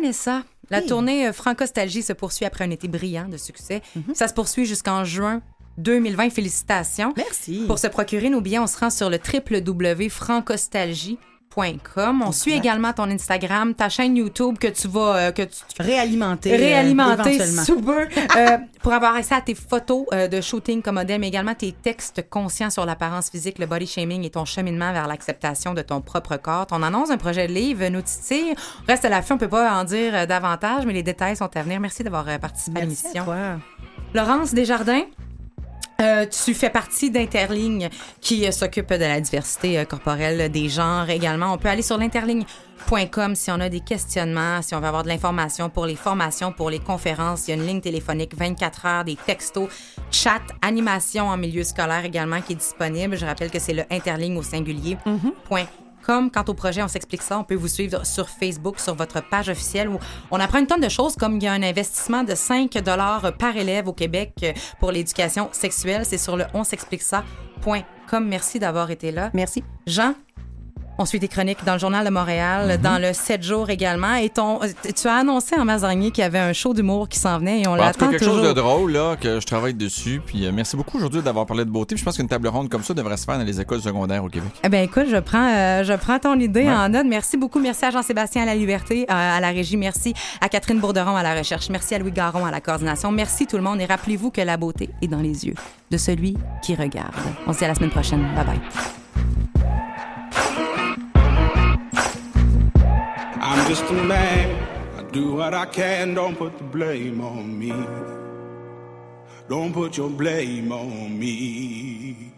Vanessa, la tournée euh, Francostalgie se poursuit après un été brillant de succès. Ça se poursuit jusqu'en juin 2020. Félicitations. Merci. Pour se procurer nos billets, on se rend sur le www.francostalgie.com. On suit également ton Instagram, ta chaîne YouTube que tu vas euh, que tu Réalimenter. euh, réalimenter euh, pour avoir accès à tes photos euh, de shooting comme modèle, mais également tes textes conscients sur l'apparence physique, le body shaming et ton cheminement vers l'acceptation de ton propre corps. On annonce un projet de livre, nous titille. Reste à la fin, on peut pas en dire euh, davantage, mais les détails sont à venir. Merci d'avoir euh, participé à Merci à l'émission. Laurence Desjardins. Euh, tu fais partie d'Interligne qui euh, s'occupe de la diversité euh, corporelle des genres également. On peut aller sur l'interligne.com si on a des questionnements, si on veut avoir de l'information pour les formations, pour les conférences. Il y a une ligne téléphonique 24 heures, des textos, chat, animation en milieu scolaire également qui est disponible. Je rappelle que c'est le interligne au singulier. Com. Quant au projet, on s'explique ça. On peut vous suivre sur Facebook, sur votre page officielle où on apprend une tonne de choses, comme il y a un investissement de 5 par élève au Québec euh, pour l'éducation sexuelle. C'est sur le on s'explique ça.com. Merci d'avoir été là. Merci. Jean, on suit tes chroniques dans le Journal de Montréal, dans le 7 jours également. Et ton, tu as annoncé en mars dernier qu'il y avait un show d'humour qui s'en venait et on cas, l'attend quelque chose de drôle, là, que je travaille dessus. Puis euh, merci beaucoup aujourd'hui d'avoir parlé de beauté. Puis je pense qu'une table ronde comme ça devrait se faire dans les écoles secondaires au Québec. Eh bien, écoute, je prends, euh, je prends ton idée Ouais. en note. Merci beaucoup. Merci à Jean-Sébastien à la Liberté, euh, à la régie. Merci à Catherine Bourderon à la recherche. Merci à Louis Garon à la coordination. Merci tout le monde. Et rappelez-vous que la beauté est dans les yeux de celui qui regarde. On se dit à la semaine prochaine. Bye bye. I'm just a man. I do what I can. Don't put the blame on me. Don't put your blame on me.